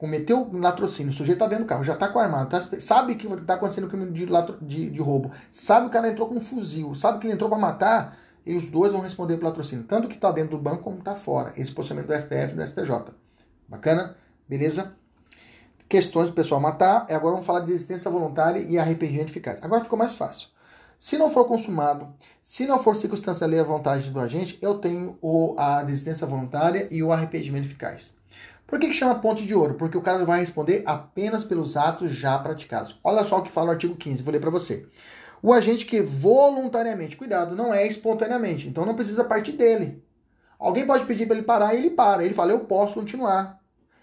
cometeu latrocínio, o sujeito está dentro do carro, já está com armado, tá, sabe que está acontecendo crime de, de, de, roubo, sabe que o cara entrou com um fuzil, sabe que ele entrou para matar, e os dois vão responder pelo latrocínio, tanto que está dentro do banco como está fora. Esse posicionamento do STF e do STJ. Bacana? Beleza? Questões do pessoal matar. E agora vamos falar de existência voluntária e arrependimento eficaz. Agora ficou mais fácil. Se não for consumado, se não for circunstância lei à vontade do agente, eu tenho o, a desistência voluntária e o arrependimento eficaz. Por que, que chama ponte de ouro? Porque o cara vai responder apenas pelos atos já praticados. Olha só o que fala o artigo 15, vou ler para você. O agente que voluntariamente, cuidado, não é espontaneamente, então não precisa partir dele. Alguém pode pedir para ele parar e ele para. Ele fala, eu posso continuar.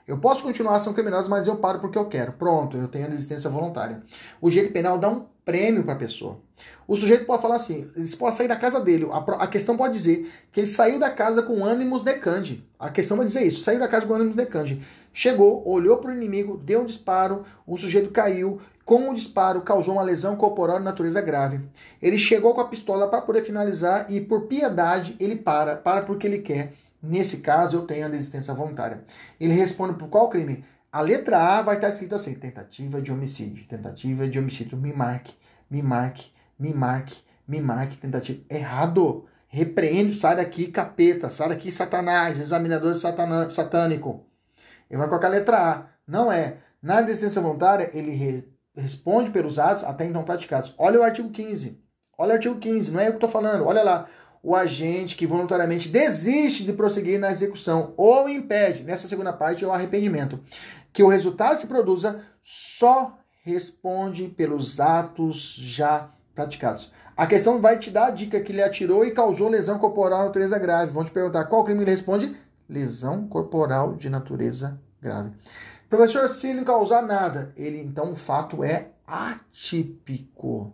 Eu posso continuar a ação criminosa, mas eu paro porque eu quero. Pronto, eu tenho a desistência voluntária. O direito penal dá um prêmio para a pessoa. O sujeito pode falar assim, ele pode sair da casa dele. A, questão pode dizer que ele saiu da casa com ânimos decande. A questão vai dizer isso, saiu da casa com ânimos decande. Chegou, olhou para o inimigo, deu um disparo, o sujeito caiu. Com o disparo, causou uma lesão corporal de natureza grave. Ele chegou com a pistola para poder finalizar e, por piedade, ele para. Para porque ele quer. Nesse caso, eu tenho a desistência voluntária. Ele responde por qual crime? A letra A vai estar escrito assim: tentativa de homicídio. Tentativa de homicídio. Me marque, me marque, me marque, me marque. Tentativa. Errado. Repreende, sai daqui, capeta. Sai daqui, Satanás. Examinador satana, satânico. Ele vai colocar a letra A. Não é. Na desistência voluntária, ele re, responde pelos atos até então praticados. Olha o artigo 15. Olha o artigo 15. Não é eu que estou falando. Olha lá o agente que voluntariamente desiste de prosseguir na execução ou impede, nessa segunda parte, o arrependimento, que o resultado se produza só responde pelos atos já praticados. A questão vai te dar a dica que ele atirou e causou lesão corporal de natureza grave. Vão te perguntar qual crime ele responde? Lesão corporal de natureza grave. Professor, se ele não causar nada, ele então o fato é atípico.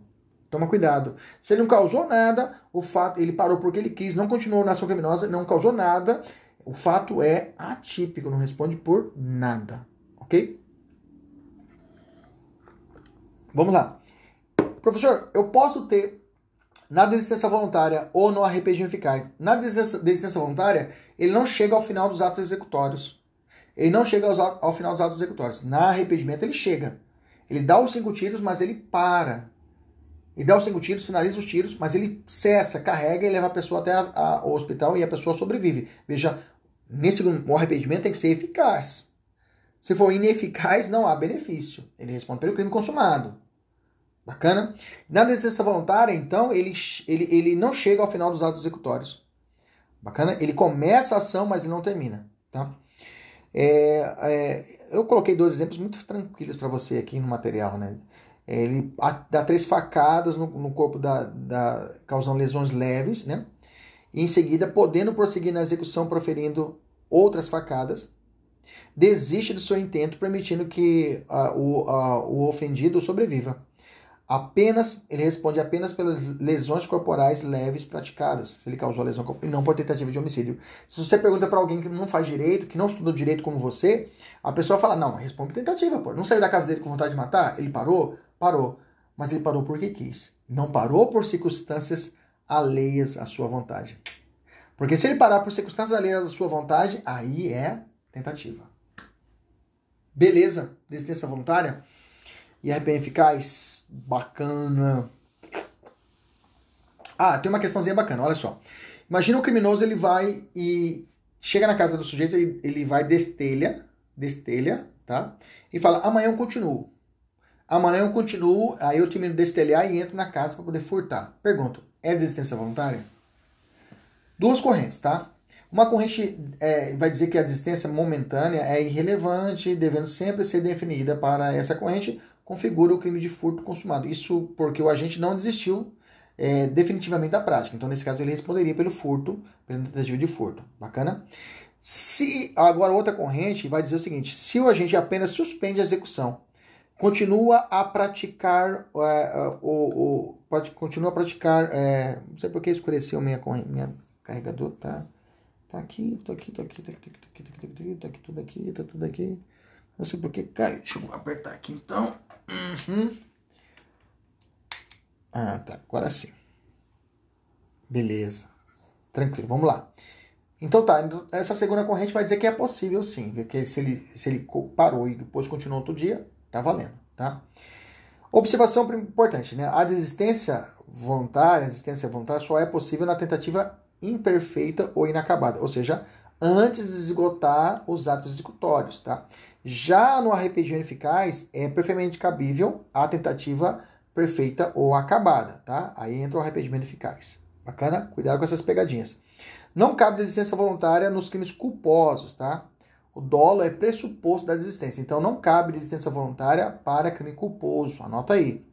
Toma cuidado. Se ele não causou nada, o fato, ele parou porque ele quis, não continuou na ação criminosa, não causou nada, o fato é atípico, não responde por nada. Ok? Vamos lá. Professor, eu posso ter na desistência voluntária ou no arrependimento eficaz. Na desistência voluntária, ele não chega ao final dos atos executórios. Ele não chega ao final dos atos executórios. Na arrependimento, ele chega. Ele dá os cinco tiros, mas ele para e dá os cinco tiros, finaliza os tiros, mas ele cessa, carrega e leva a pessoa até o hospital e a pessoa sobrevive. Veja, nesse o arrependimento tem que ser eficaz. Se for ineficaz, não há benefício. Ele responde pelo crime consumado. Bacana? Na desistência voluntária, então, ele, ele, ele não chega ao final dos atos executórios. Bacana? Ele começa a ação, mas ele não termina. Tá? É, é, eu coloquei dois exemplos muito tranquilos para você aqui no material. Né? Ele dá três facadas no, no corpo da, da, causando lesões leves, né? E em seguida, podendo prosseguir na execução, proferindo outras facadas, desiste do seu intento, permitindo que uh, o, uh, o ofendido sobreviva. Apenas, ele responde apenas pelas lesões corporais leves praticadas, se ele causou lesão e não por tentativa de homicídio. Se você pergunta para alguém que não faz direito, que não estudou direito como você, a pessoa fala: "Não, responde por tentativa, pô. Não saiu da casa dele com vontade de matar? Ele parou? Parou. Mas ele parou porque quis. Não parou por circunstâncias alheias à sua vontade. Porque se ele parar por circunstâncias alheias à sua vontade, aí é tentativa. Beleza? Desistência voluntária? E RPM eficaz? Bacana. Ah, tem uma questãozinha bacana, olha só. Imagina o criminoso, ele vai e chega na casa do sujeito, ele vai destelha, destelha, tá? E fala, amanhã eu continuo. Amanhã eu continuo, aí eu termino de destelhar e entro na casa para poder furtar. Pergunto, é desistência voluntária? Duas correntes, tá? Uma corrente é, vai dizer que a desistência momentânea é irrelevante, devendo sempre ser definida para essa corrente, configura o crime de furto consumado. Isso porque o agente não desistiu é, definitivamente da prática. Então, nesse caso, ele responderia pelo furto, pela tentativa de furto. Bacana? Se agora outra corrente vai dizer o seguinte: se o agente apenas suspende a execução, continua a praticar é, é o, o, continua a praticar é, não sei por que escureceu minha minha carregador tá tá aqui tô aqui tô aqui tô aqui tô aqui tô aqui tô aqui, tô aqui tudo aqui tá tudo aqui não sei por que caiu deixa eu apertar aqui então Uhum. Ah, tá. Agora sim. Beleza. Tranquilo, vamos lá. Então tá, então, essa segunda corrente vai dizer que é possível sim, porque se ele, se ele parou e depois continuou outro dia, tá valendo, tá? Observação importante, né? A desistência voluntária, a desistência voluntária só é possível na tentativa imperfeita ou inacabada, ou seja, antes de esgotar os atos executórios, tá? Já no arrependimento eficaz, é perfeitamente cabível a tentativa perfeita ou acabada, tá? Aí entra o arrependimento eficaz. Bacana? Cuidado com essas pegadinhas. Não cabe desistência voluntária nos crimes culposos, tá? O dolo é pressuposto da desistência, então não cabe desistência voluntária para crime culposo. Anota aí.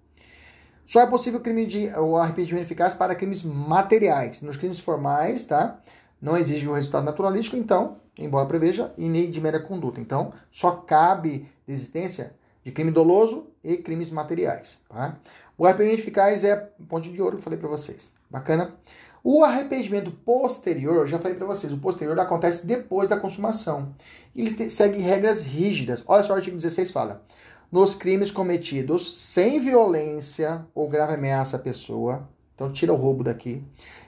Só é possível crime de, o arrependimento eficaz para crimes materiais. Nos crimes formais, tá? Não exige o resultado naturalístico, então embora preveja, e nem de mera conduta. Então, só cabe desistência de crime doloso e crimes materiais. Tá? O arrependimento eficaz é ponte de ouro que eu falei para vocês. Bacana? O arrependimento posterior, já falei para vocês, o posterior acontece depois da consumação. Ele segue regras rígidas. Olha só o artigo 16 fala. Nos crimes cometidos sem violência ou grave ameaça à pessoa, então tira o roubo daqui,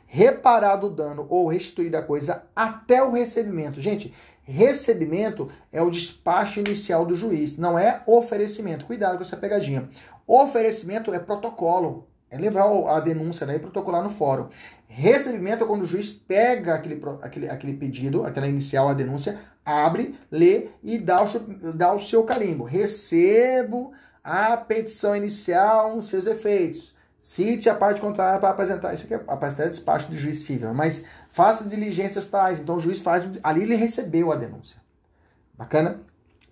reparado o dano ou restituída a coisa até o recebimento. Gente, recebimento é o despacho inicial do juiz, não é oferecimento. Cuidado com essa pegadinha. Oferecimento é protocolo, é levar a denúncia né, e protocolar no fórum. Recebimento é quando o juiz pega aquele, aquele, aquele pedido, aquela inicial, a denúncia, abre, lê e dá o, dá o seu carimbo. Recebo a petição inicial, seus efeitos Cite a parte contrária para apresentar. Isso aqui é a despacho do juiz civil, mas faça diligências tais. Então o juiz faz. Ali ele recebeu a denúncia. Bacana?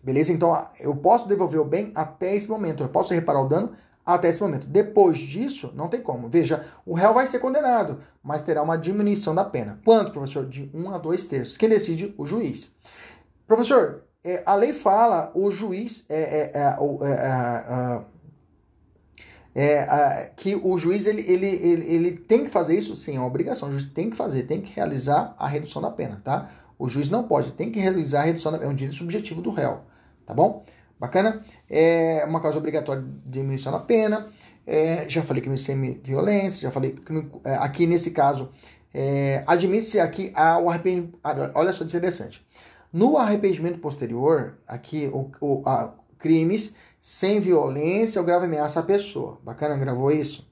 Beleza? Então eu posso devolver o bem até esse momento. Eu posso reparar o dano até esse momento. Depois disso, não tem como. Veja, o réu vai ser condenado, mas terá uma diminuição da pena. Quanto, professor? De 1 um a 2 terços. Quem decide? O juiz. Professor, é, a lei fala, o juiz é, é, é, é, é que o juiz ele, ele, ele, ele tem que fazer isso? Sim, é uma obrigação. O juiz tem que fazer, tem que realizar a redução da pena, tá? O juiz não pode, tem que realizar a redução da pena. É um direito subjetivo do réu, tá bom? Bacana? É uma causa obrigatória de diminuição da pena. É, já falei crime sem violência, já falei crime, é, aqui nesse caso, é, admite-se aqui a, o arrependimento. Olha só interessante. No arrependimento posterior, aqui o, o a, crimes sem violência ou grave ameaça à pessoa. Bacana, gravou isso?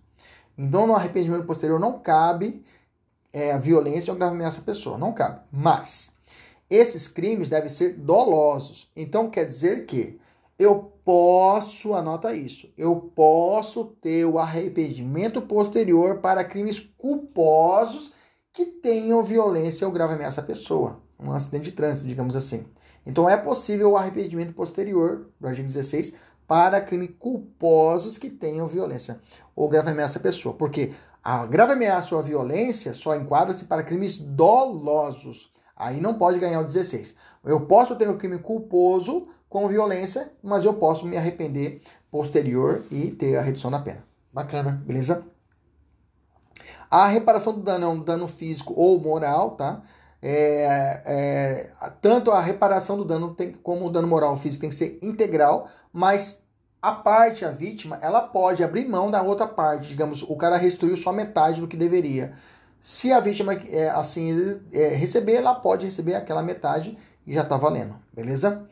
Então, no arrependimento posterior não cabe é, violência ou grave ameaça à pessoa. Não cabe. Mas, esses crimes devem ser dolosos. Então, quer dizer que eu posso, anota isso, eu posso ter o arrependimento posterior para crimes culposos que tenham violência ou grave ameaça à pessoa, um acidente de trânsito, digamos assim. Então é possível o arrependimento posterior, do artigo 16, para crimes culposos que tenham violência ou grave ameaça à pessoa. Porque a grave ameaça ou a violência só enquadra-se para crimes dolosos. Aí não pode ganhar o 16. Eu posso ter um crime culposo com violência, mas eu posso me arrepender posterior e ter a redução da pena. Bacana, beleza? A reparação do dano é um dano físico ou moral, tá? É, é, tanto a reparação do dano tem, como o dano moral físico tem que ser integral, mas a parte, a vítima, ela pode abrir mão da outra parte. Digamos, o cara restituiu só metade do que deveria. Se a vítima é, assim é, receber, ela pode receber aquela metade e já está valendo, beleza?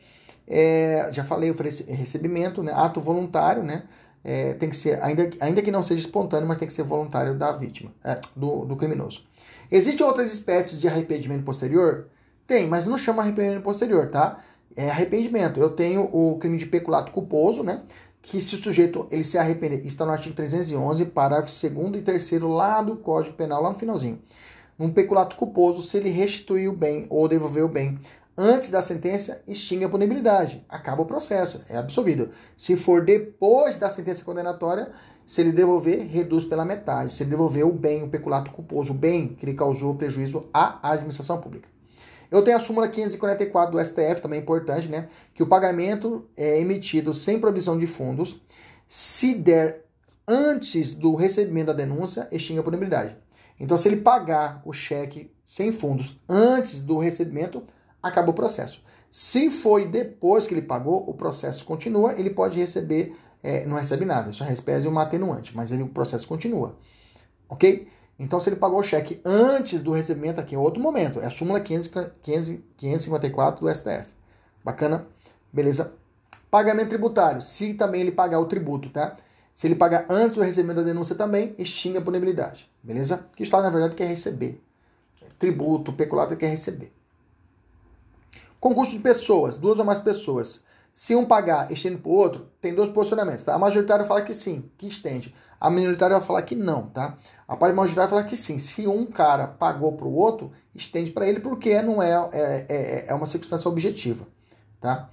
É, já falei, recebimento, né? ato voluntário, né? É, tem que ser, ainda, ainda que não seja espontâneo, mas tem que ser voluntário da vítima, é, do, do criminoso. Existem outras espécies de arrependimento posterior? Tem, mas não chama arrependimento posterior, tá? É arrependimento. Eu tenho o crime de peculato culposo, né? Que se o sujeito ele se arrepender, está no artigo 311, parágrafo 2 e 3 lá do Código Penal, lá no finalzinho. Um peculato culposo, se ele restituir o bem ou devolver o bem antes da sentença, extingue a punibilidade. Acaba o processo, é absolvido. Se for depois da sentença condenatória, se ele devolver, reduz pela metade. Se ele devolver o bem, o peculato culposo, o bem que ele causou prejuízo à administração pública. Eu tenho a súmula 544 do STF, também importante, né? Que o pagamento é emitido sem provisão de fundos, se der antes do recebimento da denúncia, extingue a punibilidade. Então, se ele pagar o cheque sem fundos antes do recebimento, acabou o processo. Se foi depois que ele pagou, o processo continua, ele pode receber, é, não recebe nada, só recebe uma atenuante, mas ele, o processo continua. Ok? Então, se ele pagou o cheque antes do recebimento, aqui é outro momento, é a súmula 554 do STF. Bacana? Beleza? Pagamento tributário, se também ele pagar o tributo, tá? Se ele pagar antes do recebimento da denúncia também, extingue a punibilidade. Beleza? Que está, na verdade, quer receber. Tributo, peculado quer receber. Concurso de pessoas, duas ou mais pessoas. Se um pagar estende para o outro, tem dois posicionamentos. Tá? A majoritária fala que sim, que estende. A minoritária vai falar que não, tá? A parte majoritária fala que sim. Se um cara pagou para o outro, estende para ele porque não é, é, é, é uma circunstância objetiva, tá?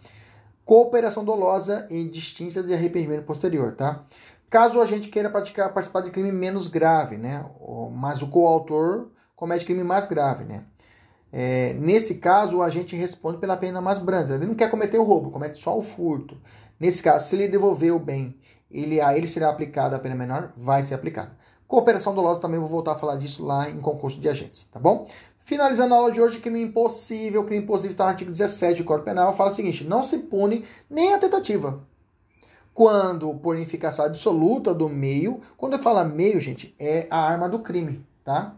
Cooperação dolosa e distinta de arrependimento posterior, tá? Caso a gente queira praticar, participar de crime menos grave, né? Mas o coautor comete crime mais grave, né? É, nesse caso, o agente responde pela pena mais branda. Ele não quer cometer o roubo, comete só o furto. Nesse caso, se ele devolver o bem, ele, a ele será aplicada a pena menor, vai ser aplicada. Cooperação dolosa também vou voltar a falar disso lá em concurso de agentes, tá bom? Finalizando a aula de hoje, crime impossível. Crime impossível está no artigo 17 do Código Penal. Fala o seguinte: não se pune nem a tentativa. Quando por ineficácia absoluta do meio, quando eu falo meio, gente, é a arma do crime, tá?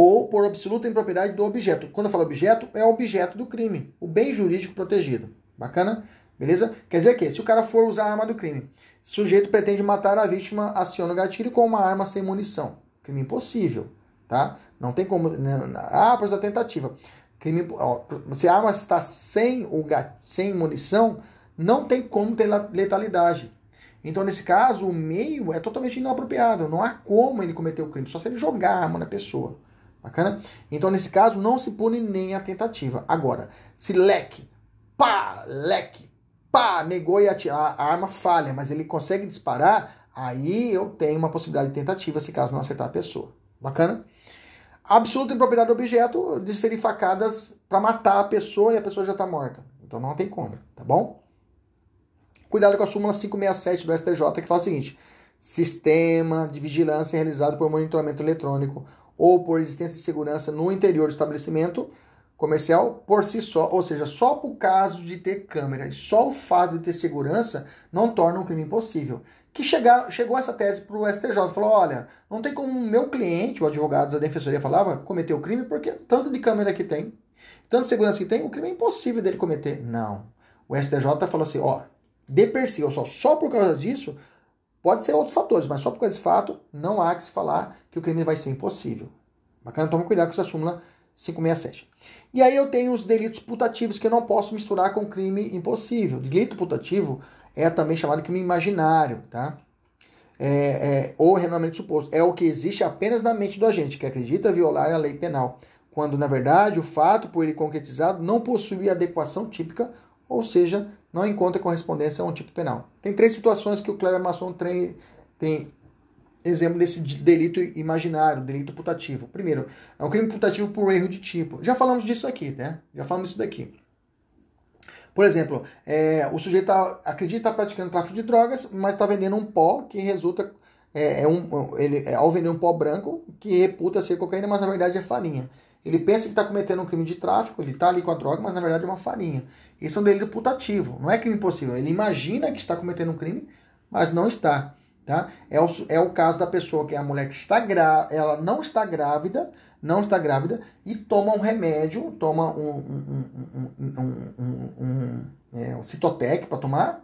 Ou por absoluta impropriedade do objeto. Quando eu falo objeto, é o objeto do crime, o bem jurídico protegido. Bacana? Beleza? Quer dizer que, se o cara for usar a arma do crime, o sujeito pretende matar a vítima, aciona o gatilho com uma arma sem munição. Crime impossível, tá? Não tem como. Né? Ah, por a tentativa. Crime, ó, se a arma está sem, o gat, sem munição, não tem como ter letalidade. Então, nesse caso, o meio é totalmente inapropriado. Não há como ele cometer o crime, só se ele jogar a arma na pessoa. Bacana? Então, nesse caso, não se pune nem a tentativa. Agora, se leque, pá, leque, pá, negou e a arma falha, mas ele consegue disparar, aí eu tenho uma possibilidade de tentativa se caso não acertar a pessoa. Bacana? Absoluta impropriedade do objeto, desferir facadas para matar a pessoa e a pessoa já está morta. Então não tem como, tá bom? Cuidado com a súmula 567 do STJ que fala o seguinte: sistema de vigilância realizado por monitoramento eletrônico ou por existência de segurança no interior do estabelecimento comercial por si só, ou seja, só por caso de ter câmera, só o fato de ter segurança não torna um crime impossível. Que chegar, chegou essa tese para o STJ, falou, olha, não tem como meu cliente, o advogado da defensoria falava, cometer o crime porque tanto de câmera que tem, tanto segurança que tem, o crime é impossível dele cometer. Não. O STJ falou assim, ó, de per si, ou só, só por causa disso, Pode ser outros fatores, mas só por causa desse fato, não há que se falar que o crime vai ser impossível. Bacana? Toma cuidado com essa súmula 567. E aí eu tenho os delitos putativos que eu não posso misturar com crime impossível. Delito putativo é também chamado crime imaginário, tá? É, é, ou realmente suposto. É o que existe apenas na mente do agente, que acredita violar a lei penal, quando na verdade o fato por ele concretizado não possui adequação típica, ou seja, não encontra correspondência a um tipo penal. Tem três situações que o Cléber Masson tem, tem exemplo desse delito imaginário, delito putativo. Primeiro, é um crime putativo por erro de tipo. Já falamos disso aqui, né? Já falamos disso daqui. Por exemplo, é, o sujeito tá, acredita estar praticando tráfico de drogas, mas está vendendo um pó que resulta. É, é um, ele, é, ao vender um pó branco que reputa ser cocaína, mas na verdade é farinha. Ele pensa que está cometendo um crime de tráfico, ele está ali com a droga, mas na verdade é uma farinha. Isso é um delito putativo, não é crime possível. Ele imagina que está cometendo um crime, mas não está. Tá? É, o, é o caso da pessoa que é a mulher que está ela não está grávida, não está grávida e toma um remédio, toma um, um, um, um, um, é, citotec para tomar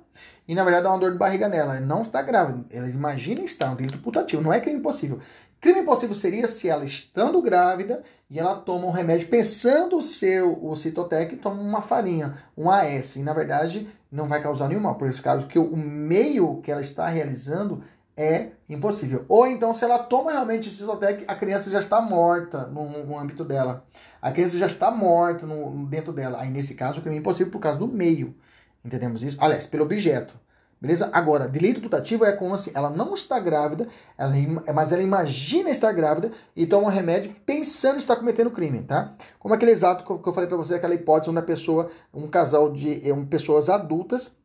e na verdade dá uma dor de barriga nela. Ela não está grávida, ela imagina estar um delito putativo, não é crime impossível. Crime impossível seria se ela estando grávida e ela toma um remédio pensando ser o citotec, toma uma farinha, um AS, e na verdade não vai causar nenhum mal, por esse caso, que o meio que ela está realizando é impossível. Ou então, se ela toma realmente Citotec, a criança já está morta no, no, âmbito dela. A criança já está morta no, dentro dela. Aí, nesse caso, o crime é impossível por causa do meio. Entendemos isso? Aliás, pelo objeto. Beleza? Agora, delito putativo é como assim, ela não está grávida, ela, mas ela imagina estar grávida e toma um remédio pensando estar cometendo crime, tá? Como aquele exato que eu falei para você, aquela hipótese onde a pessoa, um casal de um, pessoas adultas,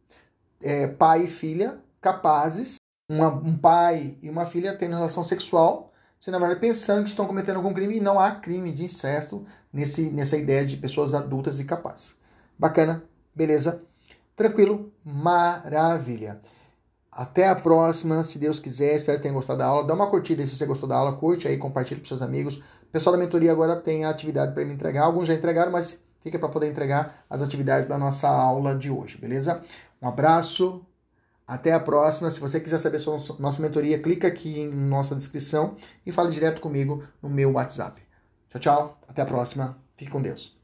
é, pai e filha, capazes uma, um pai e uma filha tendo relação sexual, se na verdade pensando que estão cometendo algum crime e não há crime de incesto nesse, nessa ideia de pessoas adultas e capazes. Bacana? Beleza? Tranquilo? Maravilha! Até a próxima, se Deus quiser. Espero que tenham gostado da aula. Dá uma curtida se você gostou da aula, curte aí, compartilhe com seus amigos. O pessoal da mentoria agora tem a atividade para me entregar. Alguns já entregaram, mas fica para poder entregar as atividades da nossa aula de hoje, beleza? Um abraço, até a próxima. Se você quiser saber sobre nossa mentoria, clica aqui em nossa descrição e fale direto comigo no meu WhatsApp. Tchau, tchau. Até a próxima. Fique com Deus.